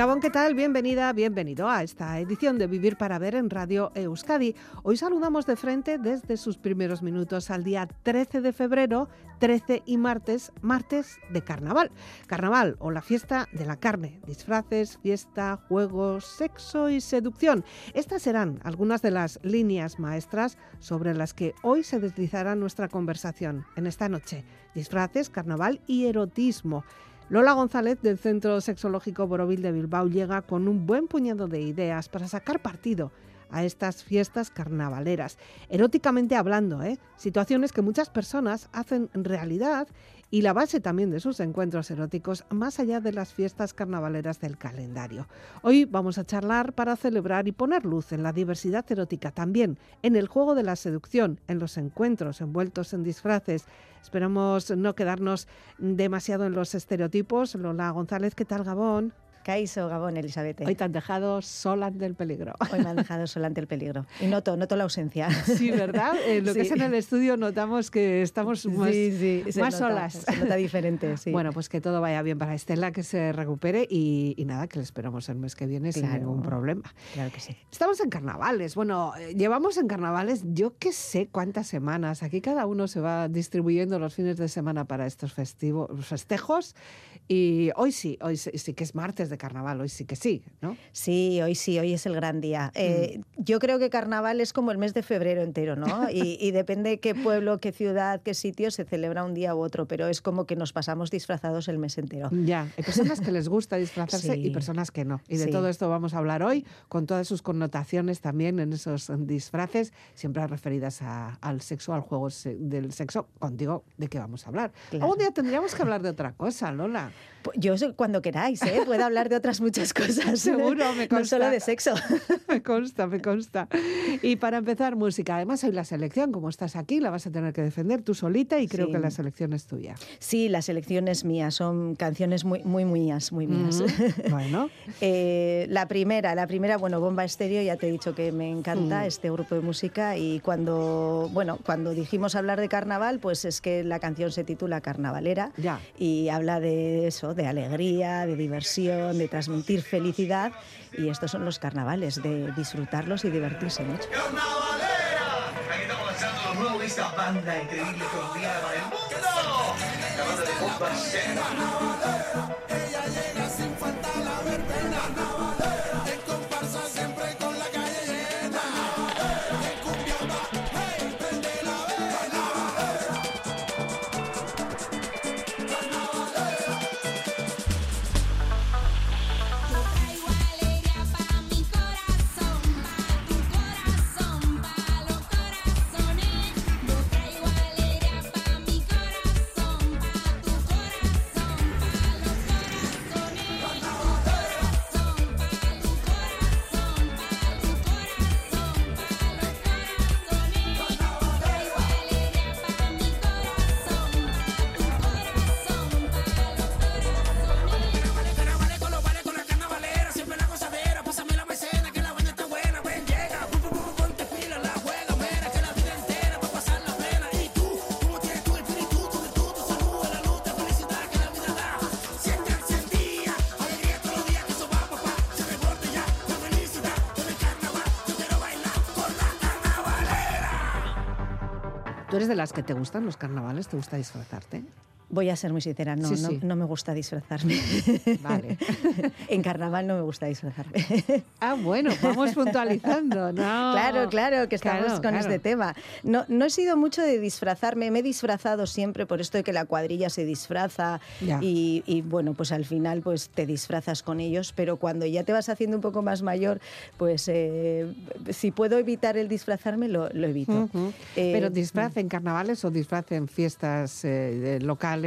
Gabón, ¿qué tal? Bienvenida, bienvenido a esta edición de Vivir para Ver en Radio Euskadi. Hoy saludamos de frente desde sus primeros minutos al día 13 de febrero, 13 y martes, martes de carnaval. Carnaval o la fiesta de la carne, disfraces, fiesta, juegos, sexo y seducción. Estas serán algunas de las líneas maestras sobre las que hoy se deslizará nuestra conversación en esta noche. Disfraces, carnaval y erotismo. Lola González del Centro Sexológico Borovil de Bilbao llega con un buen puñado de ideas para sacar partido a estas fiestas carnavaleras. Eróticamente hablando, ¿eh? situaciones que muchas personas hacen realidad y la base también de sus encuentros eróticos más allá de las fiestas carnavaleras del calendario. Hoy vamos a charlar para celebrar y poner luz en la diversidad erótica, también en el juego de la seducción, en los encuentros envueltos en disfraces. Esperamos no quedarnos demasiado en los estereotipos. Lola González, ¿qué tal Gabón? Caiso, Gabón, Elizabeth. Hoy te han dejado sola ante el peligro. Hoy me han dejado sola ante el peligro. Y noto, noto la ausencia. Sí, ¿verdad? En lo que es en el estudio notamos que estamos más, sí, sí, más nota, solas. Se nota diferente, sí. Bueno, pues que todo vaya bien para Estela, que se recupere y, y nada, que le esperamos el mes que viene Claro. sin ningún problema. Claro que sí. Estamos en carnavales. Bueno, eh, llevamos en carnavales yo qué sé cuántas semanas. Aquí cada uno se va distribuyendo los fines de semana para estos festivos, festejos. Y hoy sí, hoy sí, sí que es martes de carnaval, hoy sí que sí, ¿no? Sí, hoy sí, hoy es el gran día. Eh, Yo creo que carnaval es como el mes de febrero entero, ¿no? Y, y depende qué pueblo, qué ciudad, qué sitio se celebra un día u otro, pero es como que nos pasamos disfrazados el mes entero. Ya, hay personas que les gusta disfrazarse y personas que no. Y de Sí. todo esto vamos a hablar hoy, con todas sus connotaciones también en esos disfraces, siempre referidas a- al sexo, al juego del sexo. Contigo, ¿de qué vamos a hablar? Claro. Algún día tendríamos que hablar de otra cosa, Lola. Pu- Yo cuando queráis, ¿eh? Puedo hablar de otras muchas cosas. Seguro, me No consta. solo de sexo. me consta, me consta. Y para empezar, música. Además, hoy la selección, como estás aquí, la vas a tener que defender tú solita y creo Sí. que la selección es tuya. Sí, la selección es mía, son canciones muy, muy mías, muy mías. Mm, Bueno, Eh, la primera, la primera, bueno, Bomba Estéreo, ya te he dicho que me encanta Mm. este grupo de música y cuando, bueno, cuando dijimos hablar de carnaval, pues es que la canción se titula Carnavalera ya. y habla de eso, de alegría, de diversión, de transmitir felicidad y estos son los carnavales, de disfrutarlos y divertirse mucho. Aquí estamos lanzando lo nuevo de esta banda increíble colombiana para el mundo. La banda de Bomba eres de las que te gustan los carnavales? ¿Te gusta disfrazarte? Voy a ser muy sincera, no, Sí, no, sí. no me gusta disfrazarme. Vale. en carnaval no me gusta disfrazarme. Ah, bueno, vamos puntualizando, ¿no? Claro, claro, que estamos Claro, con claro. este tema. No, no he sido mucho de disfrazarme, me he disfrazado siempre por esto de que la cuadrilla se disfraza y, y, bueno, pues al final pues te disfrazas con ellos, pero cuando ya te vas haciendo un poco más mayor, pues eh, si puedo evitar el disfrazarme, lo, lo evito. Eh, Pero disfraz en carnavales o disfraz en fiestas eh, de-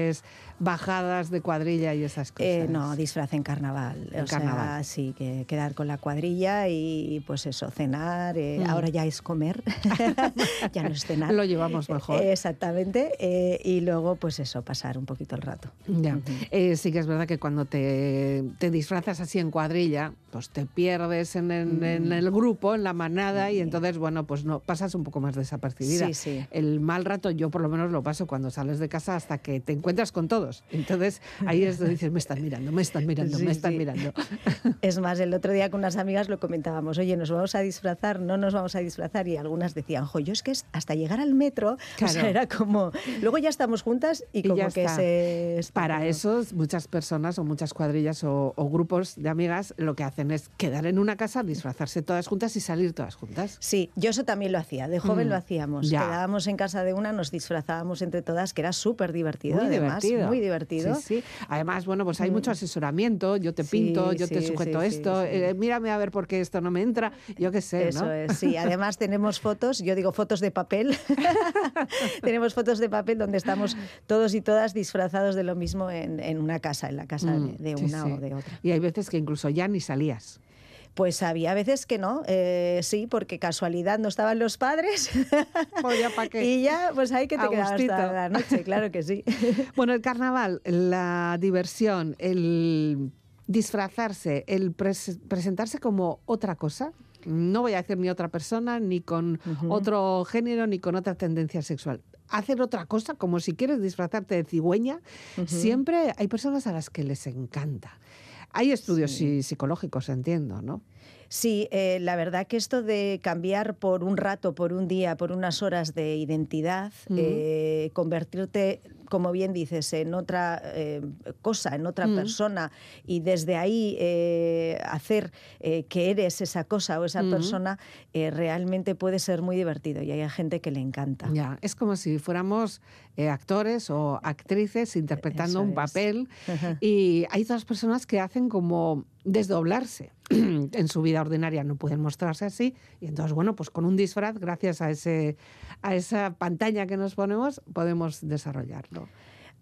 locales bajadas de cuadrilla y esas cosas. Eh, no, disfraz en carnaval. En o sea, carnaval. sí, que quedar con la cuadrilla y pues eso, cenar. eh, Mm. Ahora ya es comer, ya no es cenar. Lo llevamos mejor. Eh, Exactamente. y luego, pues eso, pasar un poquito el rato. Ya. Eh, sí que es verdad que cuando te, te disfrazas así en cuadrilla, pues te pierdes en, en- Mm. en el grupo, en la manada, y entonces, bueno, pues no pasas un poco más desapercibida. Sí, sí. El mal rato yo por lo menos lo paso cuando sales de casa hasta que te encuentras con todos. Entonces ahí es donde dices, me están mirando, me están mirando, Sí, me están sí. mirando. Es más, el otro día con unas amigas lo comentábamos, oye, ¿nos vamos a disfrazar? No nos vamos a disfrazar. Y algunas decían, jo, yo es que es hasta llegar al metro, o sea, Claro. era como, luego ya estamos juntas y, Y como que está. se... Para eso, muchas personas o muchas cuadrillas o, o grupos de amigas lo que hacen es quedar en una casa, disfrazarse todas juntas y salir todas juntas. Sí, yo eso también lo hacía, de joven Mm, lo hacíamos. ya. Quedábamos en casa de una, nos disfrazábamos entre todas, que era súper divertido, Muy además, divertido. Muy divertido. Sí, sí. Además, bueno, pues hay mucho asesoramiento. Yo te Sí, pinto, yo te sujeto esto. eh, mírame a ver por qué esto no me entra. Yo qué sé, Eso ¿no? es, sí. Además tenemos fotos, yo digo fotos de papel, tenemos fotos de papel donde estamos todos y todas disfrazados de lo mismo en, en una casa, en la casa Mm, de, una o de otra. Y hay veces que incluso ya ni salías. Pues había veces que no, eh, sí, porque casualidad no estaban los padres Pues qué. y ya, pues ahí que te quedabas hasta la noche, claro que sí. Bueno, el carnaval, la diversión, el disfrazarse, el pres- presentarse como otra cosa. No voy a decir ni otra persona, ni con otro género, ni con otra tendencia sexual. Hacer otra cosa, como si quieres disfrazarte de cigüeña, siempre hay personas a las que les encanta. Hay estudios sí, psicológicos, entiendo, ¿no? Sí, eh, la verdad que esto de cambiar por un rato, por un día, por unas horas de identidad, eh, convertirte, como bien dices, en otra eh, cosa, en otra Mm. persona y desde ahí eh, hacer que eres esa cosa o esa persona, realmente puede ser muy divertido y hay gente que le encanta. Ya, es como si fuéramos actores o actrices interpretando Eso un papel y hay otras personas que hacen como desdoblarse. en su vida ordinaria no pueden mostrarse así y entonces, bueno, pues con un disfraz, gracias a, ese, a esa pantalla que nos ponemos, podemos desarrollarlo.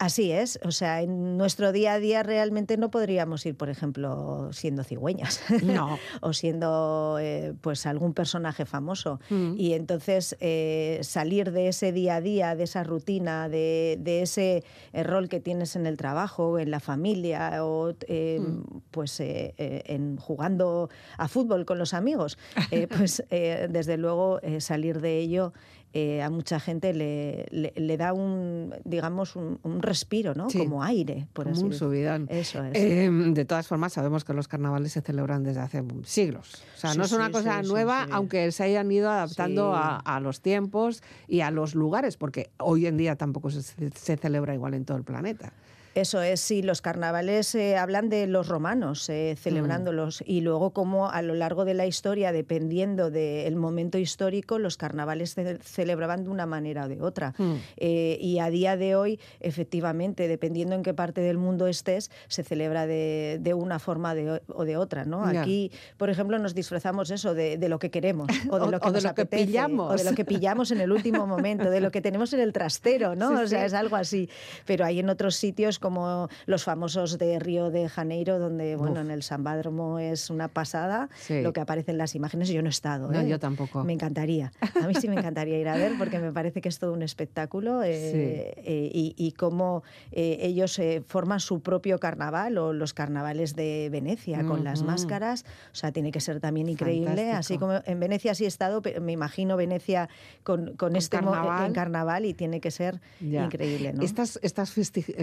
Así es, o sea, en nuestro día a día realmente no podríamos ir, por ejemplo, siendo cigüeñas. No. o siendo eh, pues algún personaje famoso. Mm. Y entonces eh, salir de ese día a día, de esa rutina, de, de ese eh, rol que tienes en el trabajo, en la familia o eh, Mm. pues en jugando a fútbol con los amigos, pues eh, desde luego salir de ello eh, a mucha gente le, le- le da un, digamos, un, un respiro, ¿no? Sí. Como aire, por Como así un decirlo. subidón. Eso es. Eh, de todas formas, sabemos que los carnavales se celebran desde hace siglos. O sea, Sí, no es una sí, cosa nueva, aunque se hayan ido adaptando a, a los tiempos y a los lugares, porque hoy en día tampoco se, se celebra igual en todo el planeta. Eso es, sí, los carnavales eh, hablan de los romanos eh, celebrándolos y luego como a lo largo de la historia, dependiendo del momento histórico, los carnavales se celebraban de una manera o de otra. Mm. Eh, y a día de hoy, efectivamente, dependiendo en qué parte del mundo estés, se celebra de, de una forma de- o de otra. ¿no? Aquí, por ejemplo, nos disfrazamos eso de, lo que queremos o de lo que, o nos que pillamos. o de lo que pillamos en el último momento, de lo que tenemos en el trastero, ¿no? Sí, o sea, sí. es algo así. Pero hay en otros sitios como los famosos de Río de Janeiro, donde, bueno, Uf. en el Sambádromo es una pasada Sí. lo que aparece en las imágenes. Yo no he estado, No, ¿eh? yo tampoco. Me encantaría. A mí sí me encantaría ir a ver porque me parece que es todo un espectáculo eh, eh, y, y cómo ellos forman su propio carnaval o los carnavales de Venecia con las Ujú. máscaras. O sea, tiene que ser también increíble. Así como en Venecia sí he estado, pero me imagino Venecia con, con este carnaval. en carnaval y tiene que ser Ya. increíble, ¿no? Estas, estas festi-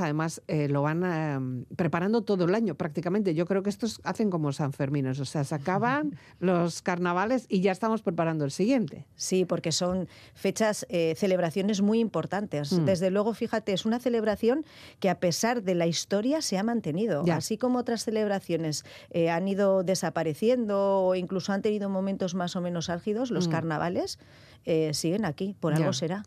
además, eh, lo van eh, preparando todo el año prácticamente. Yo creo que estos hacen como San Fermín, o sea, se acaban los carnavales y ya estamos preparando el siguiente. Sí, porque son fechas, eh, celebraciones muy importantes. Mm. Desde luego, fíjate, es una celebración que a pesar de la historia se ha mantenido. Ya. Así como otras celebraciones eh, han ido desapareciendo o incluso han tenido momentos más o menos álgidos, los Mm. carnavales siguen aquí, por Ya. algo será.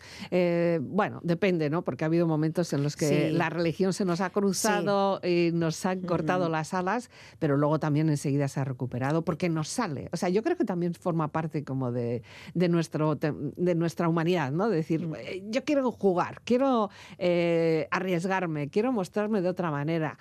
Bueno, depende, ¿no? Porque ha habido momentos en los que Sí. las religión se nos ha cruzado y nos han cortado las alas, pero luego también enseguida se ha recuperado porque nos sale. O sea, yo creo que también forma parte como de, de nuestro, de nuestra humanidad, ¿no? De decir. "Eh, yo quiero jugar, quiero eh, arriesgarme, quiero mostrarme de otra manera.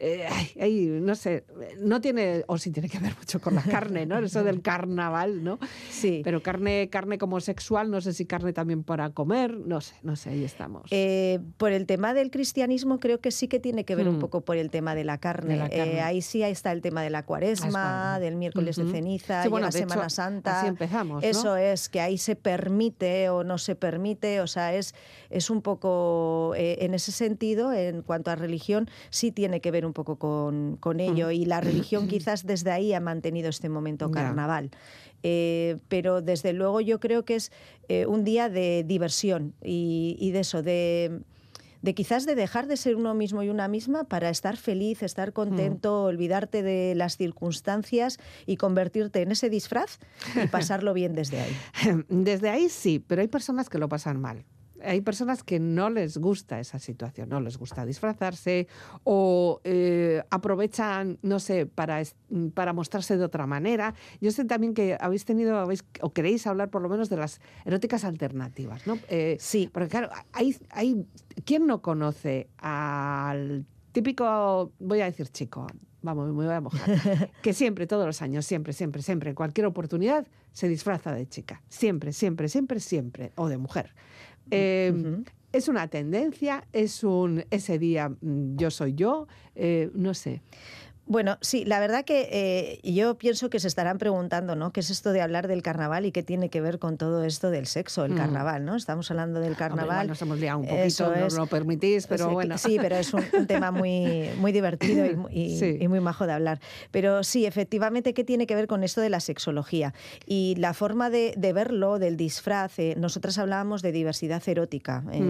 Eh, ay, ay, no sé, no tiene, o sí tiene que ver mucho con la carne, ¿no? Eso del carnaval, ¿no? Sí. Pero carne, carne como sexual, no sé si carne también para comer, no sé, no sé, ahí estamos. Eh, por el tema del cristianismo, creo que sí que tiene que ver Mm. un poco por el tema de la carne. De la carne. Eh, ahí sí ahí está el tema de la cuaresma, Cuaresma. del miércoles de ceniza, Sí, la de hecho, Semana Santa. así empezamos, ¿no? Eso es, que ahí se permite o no se permite. O sea, es, es un poco, en ese sentido, en cuanto a religión, sí tiene que ver un poco con, con ello. Y la religión quizás desde ahí ha mantenido este momento carnaval. Eh, pero desde luego yo creo que es eh, un día de diversión y, y de eso, de, de quizás de dejar de ser uno mismo y una misma para estar feliz, estar contento, olvidarte de las circunstancias y convertirte en ese disfraz y pasarlo bien desde ahí. Desde ahí sí, pero hay personas que lo pasan mal. Hay personas que no les gusta esa situación, no les gusta disfrazarse o eh, aprovechan, no sé, para, para mostrarse de otra manera. Yo sé también que habéis tenido, habéis, o queréis hablar por lo menos de las eróticas alternativas, ¿no? Eh, Sí. Porque claro, hay, hay, ¿quién no conoce al típico, voy a decir chico, vamos, me voy a mojar, que siempre, todos los años, siempre, siempre, siempre, en cualquier oportunidad, se disfraza de chica. Siempre, siempre, siempre, siempre, o de mujer. Eh, Ujú. Es una tendencia, es un ese día mm, yo soy yo, eh, no sé. Bueno, sí, la verdad que eh, yo pienso que se estarán preguntando, ¿no? ¿Qué es esto de hablar del carnaval y qué tiene que ver con todo esto del sexo, el Mm. carnaval, ¿no? Estamos hablando del Hombre, carnaval. nos hemos liado un Eso poquito, no lo permitís, pero Sí, bueno. Sí, pero es un, un tema muy, muy divertido y, y- Sí. y muy majo de hablar. Pero sí, efectivamente, ¿qué tiene que ver con esto de la sexología? Y la forma de, de verlo, del disfraz, eh, nosotras hablábamos de diversidad erótica. Eh,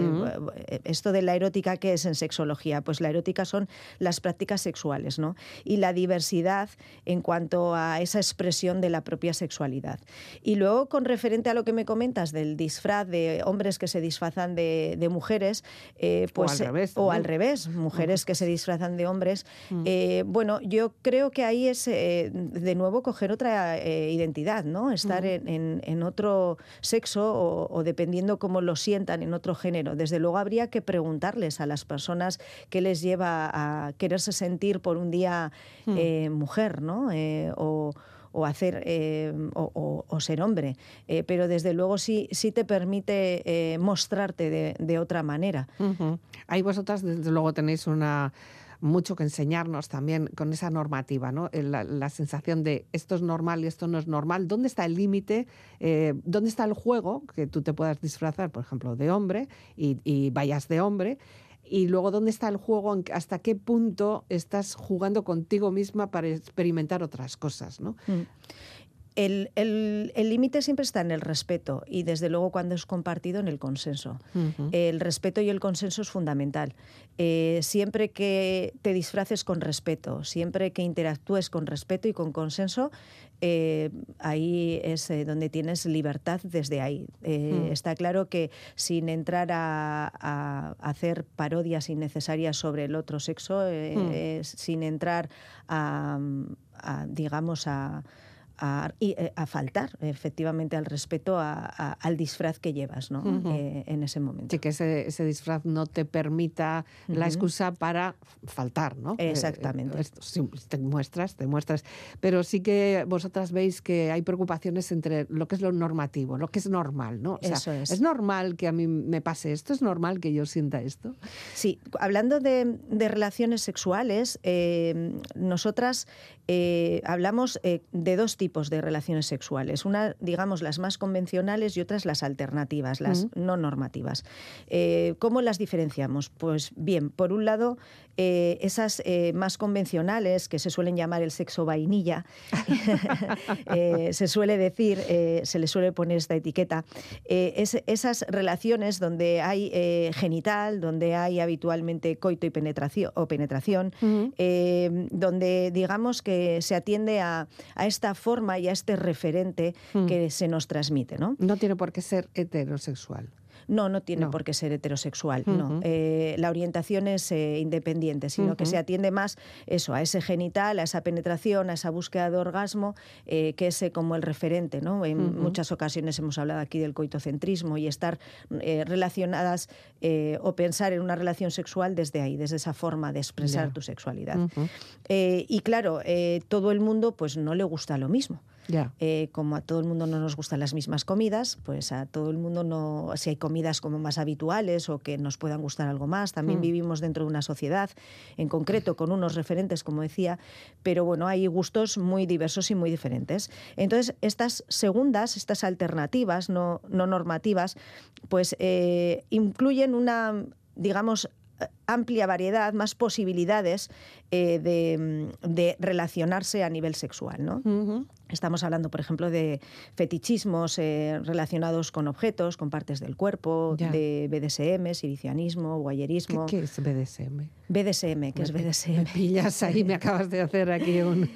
eh, Esto de la erótica, ¿qué es en sexología? Pues la erótica son las prácticas sexuales, ¿no? Y la diversidad en cuanto a esa expresión de la propia sexualidad. Y luego, con referente a lo que me comentas del disfraz de hombres que se disfrazan de, de mujeres, eh, O pues, al revés o al revés, mujeres que se disfrazan de hombres. Mm. Eh, bueno, yo creo que ahí es eh, de nuevo coger otra identidad, ¿no? Estar en, en- en otro sexo o, o dependiendo cómo lo sientan en otro género. Desde luego habría que preguntarles a las personas qué les lleva a quererse sentir por un día Mm. eh, mujer, ¿no? Eh, o o hacer eh, o, o- o ser hombre, Eh, pero desde luego sí, sí te permite eh, mostrarte de, de otra manera. Ahí vosotras, desde luego, tenéis una mucho que enseñarnos también con esa normativa, ¿no? La, la sensación de esto es normal y esto no es normal. ¿Dónde está el límite? Eh, ¿Dónde está el juego? Que tú te puedas disfrazar, por ejemplo, de hombre y, y vayas de hombre. Y luego, ¿dónde está el juego? ¿En- ¿Hasta qué punto estás jugando contigo misma para experimentar otras cosas? ¿no? Mm. El el- el límite siempre está en el respeto y desde luego cuando es compartido en el consenso. El respeto y el consenso es fundamental. Eh, siempre que te disfraces con respeto, siempre que interactúes con respeto y con consenso, eh, ahí es eh, donde tienes libertad desde ahí. Eh, Mm. Está claro que sin entrar a, a hacer parodias innecesarias sobre el otro sexo, Mm. sin entrar a, a, digamos, a a, eh, a faltar efectivamente al respeto a- a- al disfraz que llevas ¿no? Ujú. Eh, en ese momento. Sí, que ese, ese disfraz no te permita la Ujú. excusa para faltar, ¿no? Eh, Exactamente. esto, sí, te muestras, te muestras. Pero sí que vosotras veis que hay preocupaciones entre lo que es lo normativo, lo que es normal, ¿no? O sea, Eso es. normal que a mí me pase esto? ¿Es normal que yo sienta esto? Sí, hablando de, de relaciones sexuales, eh, nosotras eh, hablamos eh, de dos tipos de relaciones sexuales. Una, digamos, las más convencionales y otras las alternativas, las no normativas. Eh, ¿Cómo las diferenciamos? Pues bien, por un lado, eh, esas eh, más convencionales, que se suelen llamar el sexo vainilla, se suele decir, se le suele poner esta etiqueta, es- esas relaciones donde hay genital, donde hay habitualmente coito y penetración, o penetración, donde digamos que se atiende a, a esta forma y a este referente Mm. que se nos transmite, ¿no? No tiene por qué ser heterosexual. No, no tiene No. por qué ser heterosexual, no. Eh, la orientación es eh, independiente, sino que se atiende más eso, a ese genital, a esa penetración, a esa búsqueda de orgasmo, eh, que es eh, como el referente, ¿no? En muchas ocasiones hemos hablado aquí del coitocentrismo y estar relacionadas o pensar en una relación sexual desde ahí, desde esa forma de expresar tu sexualidad. Y claro, eh, todo el mundo pues no le gusta lo mismo. Ya. Eh, como a todo el mundo no nos gustan las mismas comidas, pues a todo el mundo no, si hay comidas como más habituales o que nos puedan gustar algo más, también Mm. vivimos dentro de una sociedad, en concreto con unos referentes, como decía, pero bueno, hay gustos muy diversos y muy diferentes. Entonces, estas segundas, estas alternativas no, no normativas, pues eh, incluyen una, digamos, amplia variedad, más posibilidades eh, de, de relacionarse a nivel sexual, ¿no? Estamos hablando, por ejemplo, de fetichismos eh, relacionados con objetos, con partes del cuerpo, Ya. de BDSM, exhibicionismo, ¿Qué, guayerismo. qué es BDSM? BDSM, que es Me- BDSM. Me pillas ahí, me acabas de hacer aquí un...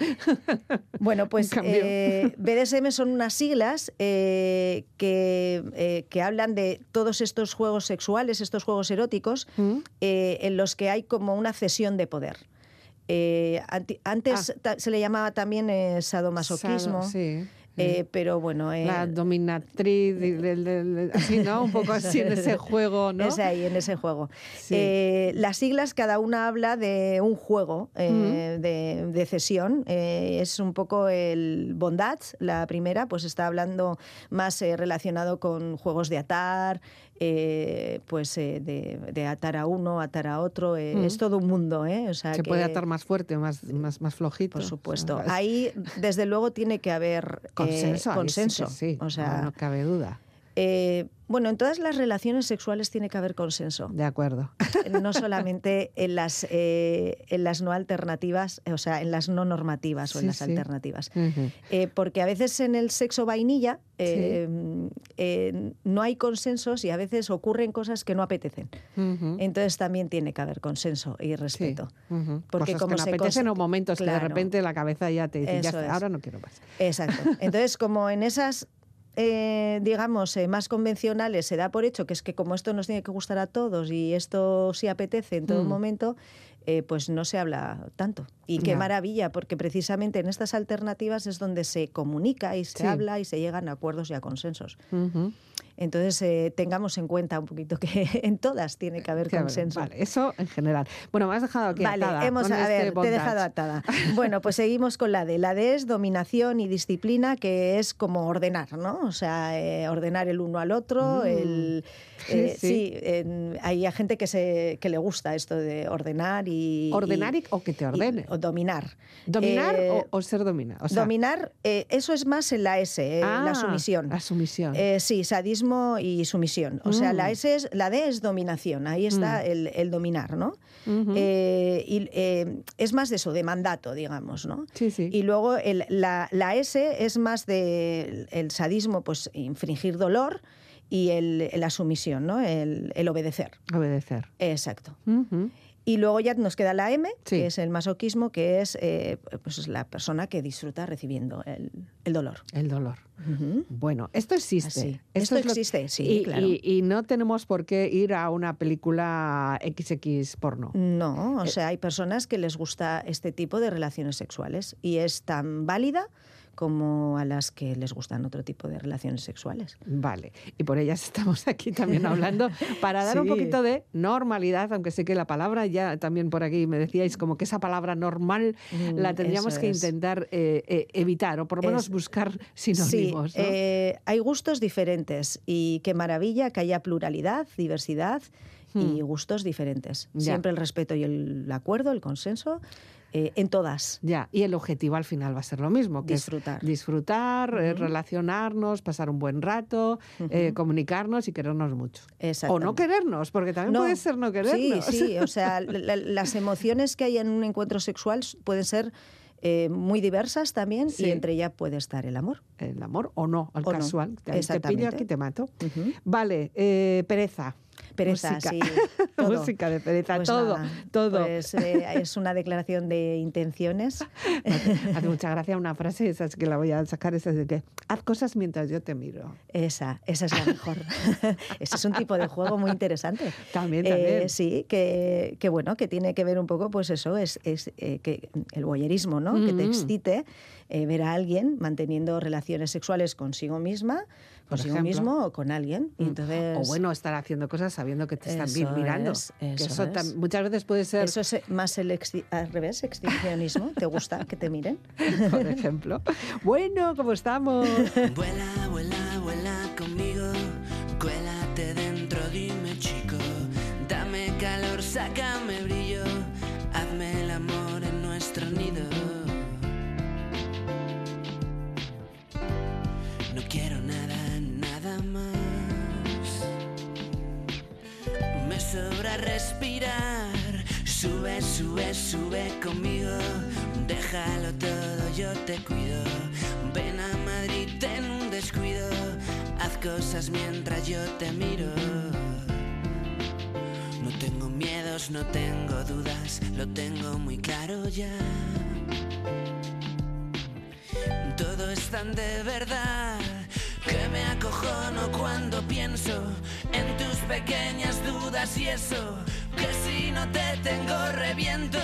Bueno, pues cambio. eh, BDSM son unas siglas que, que hablan de todos estos juegos sexuales, estos juegos eróticos, ¿Mm? en los que hay como una cesión de poder. Eh, antes ta- se le llamaba también eh, sadomasoquismo, Sado, sí. eh, pero bueno... eh, La dominatriz, y del- del- del- así, ¿no? Un poco así en ese juego, ¿no? Es ahí, en ese juego. Sí. Eh, las siglas, cada una habla de un juego de, de cesión. Es un poco el bondage, la primera, pues está hablando más relacionado con juegos de atar, eh, pues eh, de, de atar a uno, atar a otro. eh, Mm. Es todo un mundo, ¿eh? O sea Se que- puede atar más fuerte, más, más, más flojito. Por supuesto. O sea, es- Ahí, desde luego, tiene que haber eh, consenso. sí consenso. sí, O sea, no, no cabe duda. Eh, bueno, en todas las relaciones sexuales tiene que haber consenso. De acuerdo. no solamente en las, eh, en las no alternativas, o sea, en las no normativas o en las sí. alternativas. Eh, porque a veces en el sexo vainilla eh, eh, no hay consensos y a veces ocurren cosas que no apetecen. Entonces también tiene que haber consenso y respeto. ujú. Porque Cosas como que no se apetecen o momentos que de repente la cabeza ya te dice, ya ahora no quiero más. Exacto. Entonces, como en esas, eh, digamos, eh, más convencionales se da por hecho que es que como esto nos tiene que gustar a todos y esto sí apetece en todo Mm. momento, eh, pues no se habla tanto. Y qué maravilla, porque precisamente en estas alternativas es donde se comunica y se Sí. habla y se llegan a acuerdos y a consensos. Entonces, eh, tengamos en cuenta un poquito que en todas tiene que haber ver, consenso. Vale, eso en general. Bueno, me has dejado aquí Vale, atada hemos, a este ver, te he dejado atada. Bueno, pues seguimos con la D. La D es dominación y disciplina, que es como ordenar, ¿no? O sea, eh, ordenar el uno al otro, Mm. el... Sí, eh, sí. hay gente que, se, que le gusta esto de ordenar y... Ordenar y- y- o que te y- ordene. o dominar. ¿Dominar o, o ser dominado? O sea, dominar, eso es más en la S, eh, ah, la sumisión. La sumisión. Sí, sadismo y sumisión. O sea, Mm. la S es, la D es dominación. Ahí está Mm. el, el dominar, ¿no? Eh, y, eh, es más de eso, de mandato, digamos, ¿no? sí, sí. Y luego el- la, la S es más de el sadismo, pues infringir dolor y el, la sumisión, ¿no? El, obedecer. Obedecer. Exacto. Y luego ya nos queda la M, Sí. que es el masoquismo, que es eh, pues la persona que disfruta recibiendo el, el dolor. El dolor. Bueno, esto existe. Así. Esto es existe, sí, y, claro. y- y no tenemos por qué ir a una película XX porno. No, Eh, o sea, hay personas que les gusta este tipo de relaciones sexuales y es tan válida como a las que les gustan otro tipo de relaciones sexuales. Vale, y por ellas estamos aquí también hablando para dar un Sí. poquito de normalidad, aunque sé que la palabra ya también por aquí me decíais como que esa palabra normal la Mm, tendríamos eso que es. intentar eh, eh, evitar o por lo menos Es- buscar Sí, sinónimos. ¿no? eh, hay gustos diferentes y qué maravilla que haya pluralidad, diversidad y Hmm. gustos diferentes. Ya. Siempre el respeto y el acuerdo, el consenso, eh, en todas. Ya, y el objetivo al final va a ser lo mismo, que es Disfrutar. disfrutar, eh, relacionarnos, pasar un buen rato, eh, comunicarnos y querernos mucho. O no querernos, porque también No. puede ser no Sí, querernos. sí, o sea, la- las emociones que hay en un encuentro sexual pueden ser eh, muy diversas también Sí. y entre ellas puede estar el amor. El amor o no, al O no, casual. Ahí Te pillo aquí te mato. Vale, eh, pereza. Pereza, música. sí. todo. música de pereza, Pues todo, nada, todo. Pues eh, es una declaración de intenciones. Hace mucha gracia una frase, esa es que la voy a sacar, esa es de que haz cosas mientras yo te miro. Esa, esa es la mejor. Ese es un tipo de juego muy interesante. También, Eh, también. sí, que, que bueno, que tiene que ver un poco, pues eso, es, es eh, que el voyerismo, ¿no? Que te Mm. excite eh, ver a alguien manteniendo relaciones sexuales consigo misma, consigo ejemplo. mismo o con alguien. Y Mm. entonces, o bueno, estar haciendo cosas sabiendo que te están Eso bien mirando. es, que eso eso es. muchas veces puede ser, eso es eh, más el al revés, exhibicionismo. ¿Te gusta que te miren? por ejemplo. Bueno, ¿cómo estamos? Vuela, vuela, vuela conmigo, cuélate dentro, dime chico, dame calor, sácame brillo, Sube, sube, sube conmigo. Déjalo todo, yo te cuido. Ven a Madrid, ten un descuido. Haz cosas mientras yo te miro. No tengo miedos, no tengo dudas, lo tengo muy claro ya. Todo es tan de verdad que me acojono cuando pienso en tus pequeñas dudas y eso no te tengo reviento.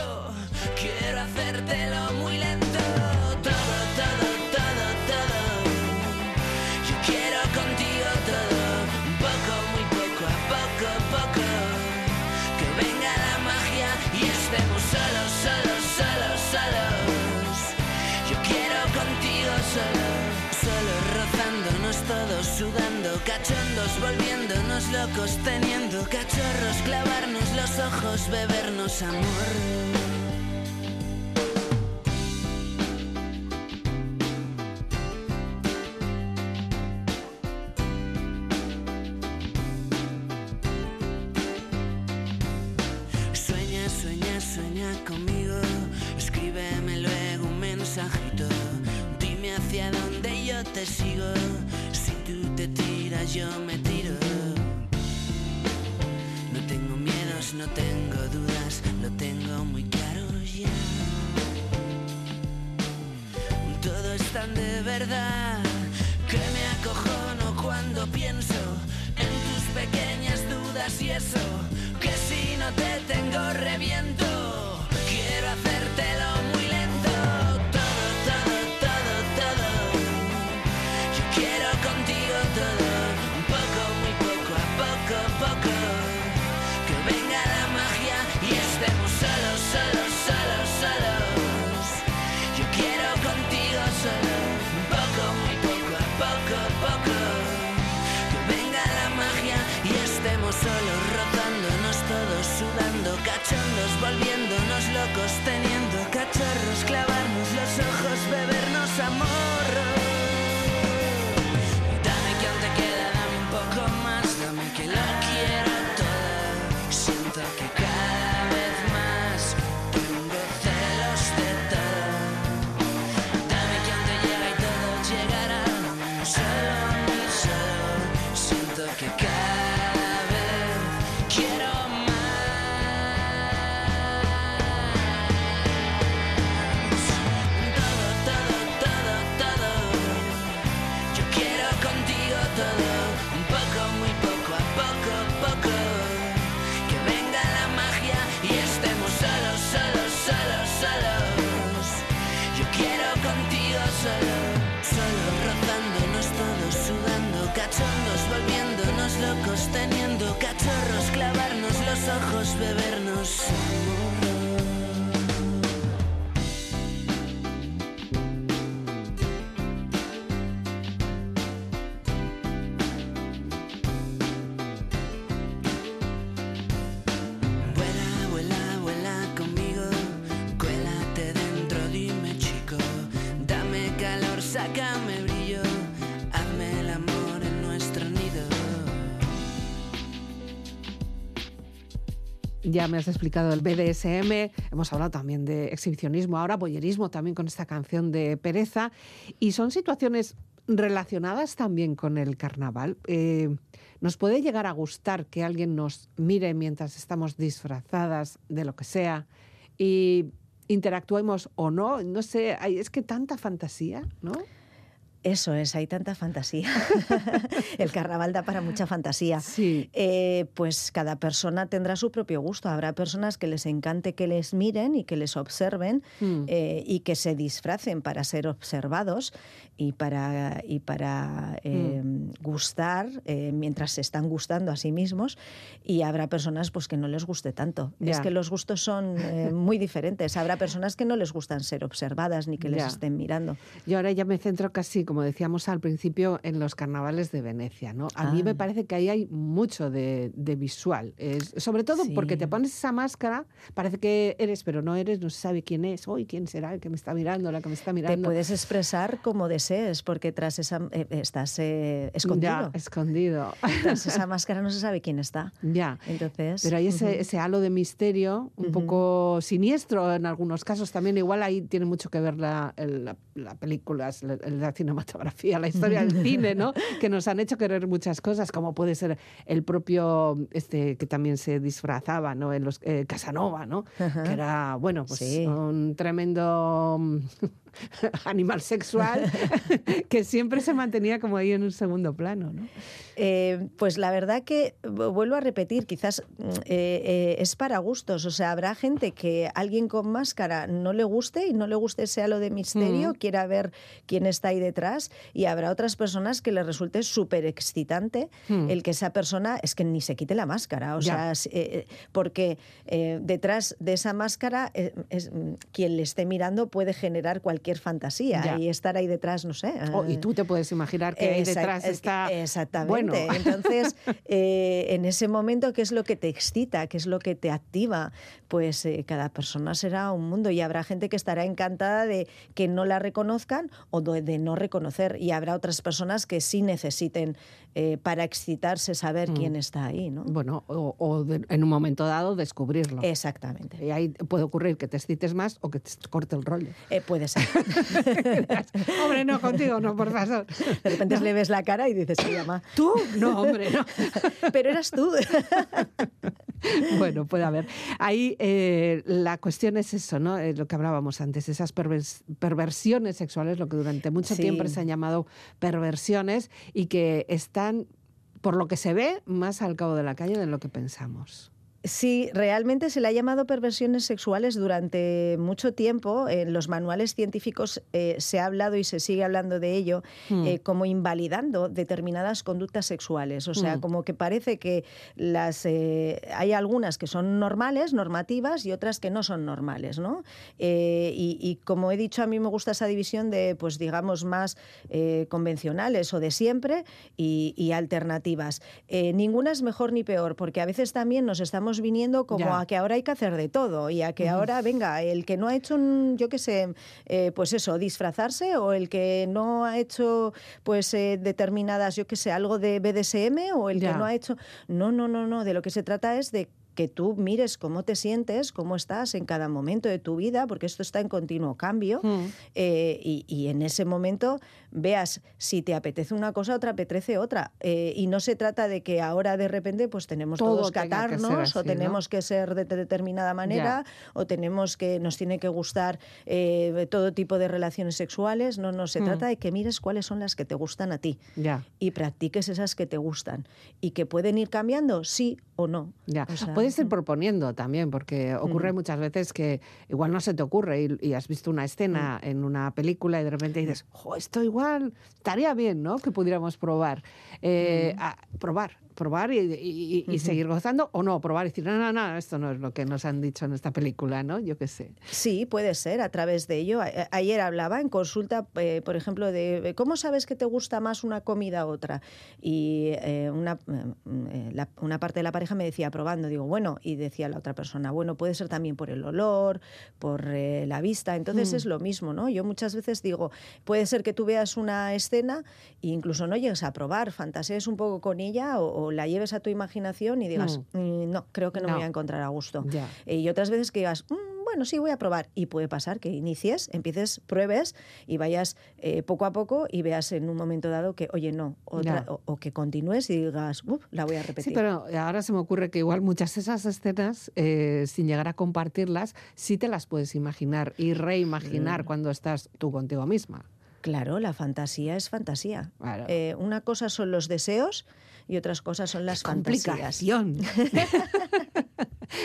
Quiero hacértelo locos, teniendo cachorros, clavarnos los ojos, bebernos amor. Sueña, sueña, sueña conmigo. Escríbeme luego un mensajito. Dime hacia dónde yo te sigo. Si tú te tiras, yo me no tengo dudas, lo tengo muy claro ya. Todo es tan de verdad que me acojono cuando pienso en tus pequeñas dudas y eso que si no te tengo reviento. Solos, rozándonos todos, sudando, cachondos, volviéndonos locos, teniendo cachondos, volviéndonos locos, teniendo cachorros, clavarnos los ojos, bebernos Me has explicado el BDSM, hemos hablado también de exhibicionismo, ahora boyerismo también con esta canción de Pereza. Y son situaciones relacionadas también con el carnaval. Eh, ¿Nos puede llegar a gustar que alguien nos mire mientras estamos disfrazadas de lo que sea y interactuemos o no? No sé, es que tanta fantasía, ¿no? Eso es, hay tanta fantasía. el carnaval da para mucha fantasía. Sí. Eh, pues cada persona tendrá su propio gusto. Habrá personas que les encante que les miren y que les observen Mm. eh, y que se disfracen para ser observados y para, y para eh, gustar eh, mientras se están gustando a sí mismos. Y habrá personas pues, que no les guste tanto. Es Ya. que los gustos son muy diferentes. Habrá personas que no les gustan ser observadas ni que les estén mirando. Yo ahora ya me centro casi, como decíamos al principio, en los carnavales de Venecia. ¿no? A mí Ah. me parece que ahí hay mucho de, de visual. Es- sobre todo porque te pones esa máscara, parece que eres, pero no eres, no se sabe quién es. Hoy, ¿quién será el que me está mirando, la que me está Te mirando? puedes expresar como desees, porque tras esa eh, estás eh, escondido. Ya, escondido. Tras esa máscara no se sabe quién está. ya. Entonces, Pero hay ese, halo de misterio, un poco siniestro en algunos casos. También igual ahí tiene mucho que ver la, la, la película, la, la cinematografía, la historia del cine, ¿no? Que nos han hecho querer muchas cosas, como puede ser el propio, este que también se disfrazaba, ¿no? En los, eh, Casanova, ¿no? Ajá. Que era, bueno, pues Sí. un tremendo mm, animal sexual que siempre se mantenía como ahí en un segundo plano, ¿no? Eh, pues la verdad que vu- vuelvo a repetir, quizás mm, eh, eh, es para gustos. O sea, habrá gente que alguien con máscara no le guste y no le guste ese halo de misterio, Mm. quiera ver quién está ahí detrás, y habrá otras personas que les resulte súper excitante Mm. el que esa persona es que ni se quite la máscara. O Ya. sea, porque detrás de esa máscara es, quien le esté mirando puede generar cualquier fantasía Ya. y estar ahí detrás, no sé. Oh, y eh, tú te puedes imaginar que ahí detrás está... Exactamente. Bueno, Entonces, eh, en ese momento, ¿qué es lo que te excita? ¿Qué es lo que te activa? Pues eh, cada persona será un mundo y habrá gente que estará encantada de que no la reconozcan o de, de no reconocer. Y habrá otras personas que sí necesiten eh, para excitarse saber quién está ahí, ¿no? Bueno, o, o de- en un momento dado descubrirlo. Exactamente. Y ahí puede ocurrir que te excites más o que te corte el rollo. Eh, puede ser. hombre, no, contigo no, por favor. De repente le ves la cara y dices, se llama. ¿Tú? No, hombre, no. Pero eras tú. Bueno, puede haber. Ahí eh, la cuestión es eso, ¿no? Eh, lo que hablábamos antes, esas pervers- perversiones sexuales, lo que durante mucho Sí. tiempo se han llamado perversiones y que están, por lo que se ve, más al cabo de la calle de lo que pensamos. Sí, realmente se le ha llamado perversiones sexuales durante mucho tiempo. En los manuales científicos eh, se ha hablado y se sigue hablando de ello Hmm. eh, como invalidando determinadas conductas sexuales. O sea, Mm. como que parece que las eh, hay algunas que son normales, normativas, y otras que no son normales, ¿no? Y, y como he dicho, a mí me gusta esa división de, pues digamos, más convencionales o de siempre y, y alternativas. Ninguna es mejor ni peor, porque a veces también nos estamos viniendo como Ya. a que ahora hay que hacer de todo y a que ahora, venga, el que no ha hecho, un- yo qué sé, eh, pues eso, disfrazarse o el que no ha hecho, pues eh, determinadas, yo qué sé, algo de BDSM o el Ya. que no ha hecho. No, no, no, no. De lo que se trata es de que tú mires cómo te sientes, cómo estás en cada momento de tu vida, porque esto está en continuo cambio, Mm. eh, y, y en ese momento veas si te apetece una cosa o te apetece otra. Eh, y no se trata de que ahora de repente pues tenemos Todo todos que tenga que ser atarnos o así, ¿no? tenemos que ser de, de determinada manera o tenemos que nos tiene que gustar eh, todo tipo de relaciones sexuales. No, no, se Mm. trata de que mires cuáles son las que te gustan a ti Ya. y practiques esas que te gustan y que pueden ir cambiando, sí o no. Ya, O sea, puedes ir proponiendo también, porque ocurre muchas veces que igual no se te ocurre y, y has visto una escena en una película y de repente dices, jo, esto igual estaría bien, ¿no? Que pudiéramos probar. Eh, a- probar, probar y, y- y seguir gozando o no, probar y decir, no, no, no, esto no es lo que nos han dicho en esta película, ¿no? Yo qué sé. Sí, puede ser a través de ello. A- Ayer hablaba en consulta, eh, por ejemplo, de cómo sabes que te gusta más una comida u otra. Y eh, una, eh, la- una parte de la pareja me decía probando, digo, bueno, y decía la otra persona, bueno, puede ser también por el olor, por la vista. Entonces Mm. es lo mismo, ¿no? Yo muchas veces digo, puede ser que tú veas una escena e incluso no llegues a probar, fantasees un poco con ella o, o la lleves a tu imaginación y digas, "Mm, no, creo que no, me voy a encontrar a gusto. Ya. Eh, Y otras veces que digas, "Mm, bueno, sí, voy a probar. Y puede pasar que inicies, empieces, pruebes y vayas eh, poco a poco y veas en un momento dado que, oye, no, otra, Ya. o, o que continúes y digas, "Uf, la voy a repetir. Sí, pero ahora se me ocurre que igual muchas de esas escenas, eh, sin llegar a compartirlas, sí te las puedes imaginar y reimaginar cuando estás tú contigo misma. Claro, la fantasía es fantasía. Claro. Eh, una cosa son los deseos y otras cosas son las fantasías. Complicación.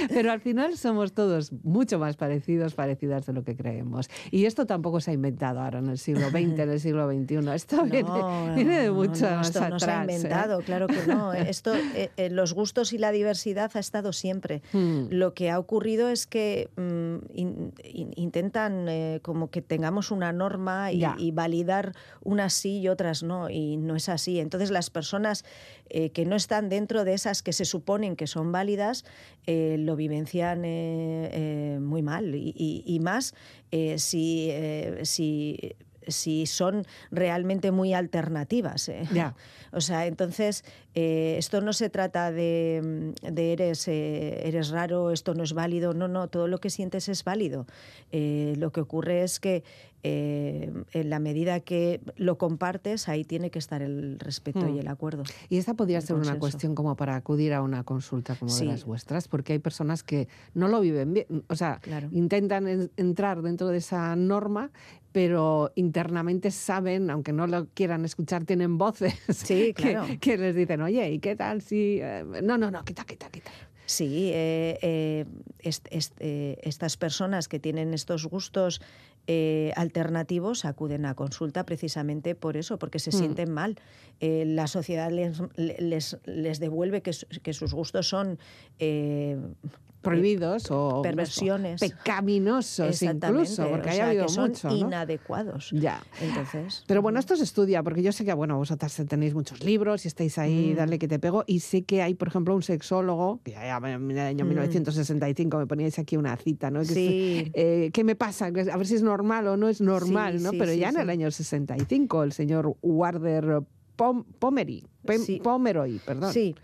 Pero al final somos todos mucho más parecidos, parecidas de lo que creemos. Y esto tampoco se ha inventado ahora en el siglo XX, en el siglo XXI. Esto viene, No, viene de no, mucho no, más esto no se ha ¿eh? inventado, claro que no. Esto, eh, eh, los gustos y la diversidad ha estado siempre. Hmm. Lo que ha ocurrido es que mm, in- in- intentan como que tengamos una norma y, validar unas sí y otras no, y no es así. Entonces las personas que no están dentro de esas que se suponen que son válidas eh, lo vivencian eh, eh, muy mal. Y, y- y más eh, si, eh, si si son realmente muy alternativas. ¿eh? Ya. O sea, entonces, eh, esto no se trata de, mm, de eres, eh, eres raro, esto no es válido. No, no, todo lo que sientes es válido. Eh, lo que ocurre es que eh, en la medida que lo compartes, ahí tiene que estar el respeto Hmm. y el acuerdo. Y esta podría ser una cuestión como para acudir a una consulta como Sí. de las vuestras, porque hay personas que no lo viven bien, o sea, Claro. intentan en- entrar dentro de esa norma, pero internamente saben, aunque no lo quieran escuchar, tienen voces Sí, que, claro. que les dicen, oye, ¿y qué tal si...? eh, No, no, no, quita, quita, quita. Sí, eh, eh, est- est- estas personas que tienen estos gustos eh, alternativos acuden a consulta precisamente por eso, porque se Mm. sienten mal. Eh, la sociedad les, les, les devuelve que, que sus gustos son eh, Prohibidos o... perversiones. Pecaminosos incluso, porque o haya sea, habido que son mucho, ¿no? inadecuados. Ya. Entonces, Pero bueno, esto se estudia, porque yo sé que, bueno, vosotras tenéis muchos libros y estáis ahí, Mm. dale que te pego, y sé que hay, por ejemplo, un sexólogo, que ya en el año Mm. 1965 me poníais aquí una cita, ¿no? Que Sí. eh, ¿Qué me pasa? A ver si es normal o no es normal, Sí, ¿no? sí, Pero ya en el año 65, el señor Warder Pom- Pomeroy, Pem- Sí. Pomeroy, perdón. Sí,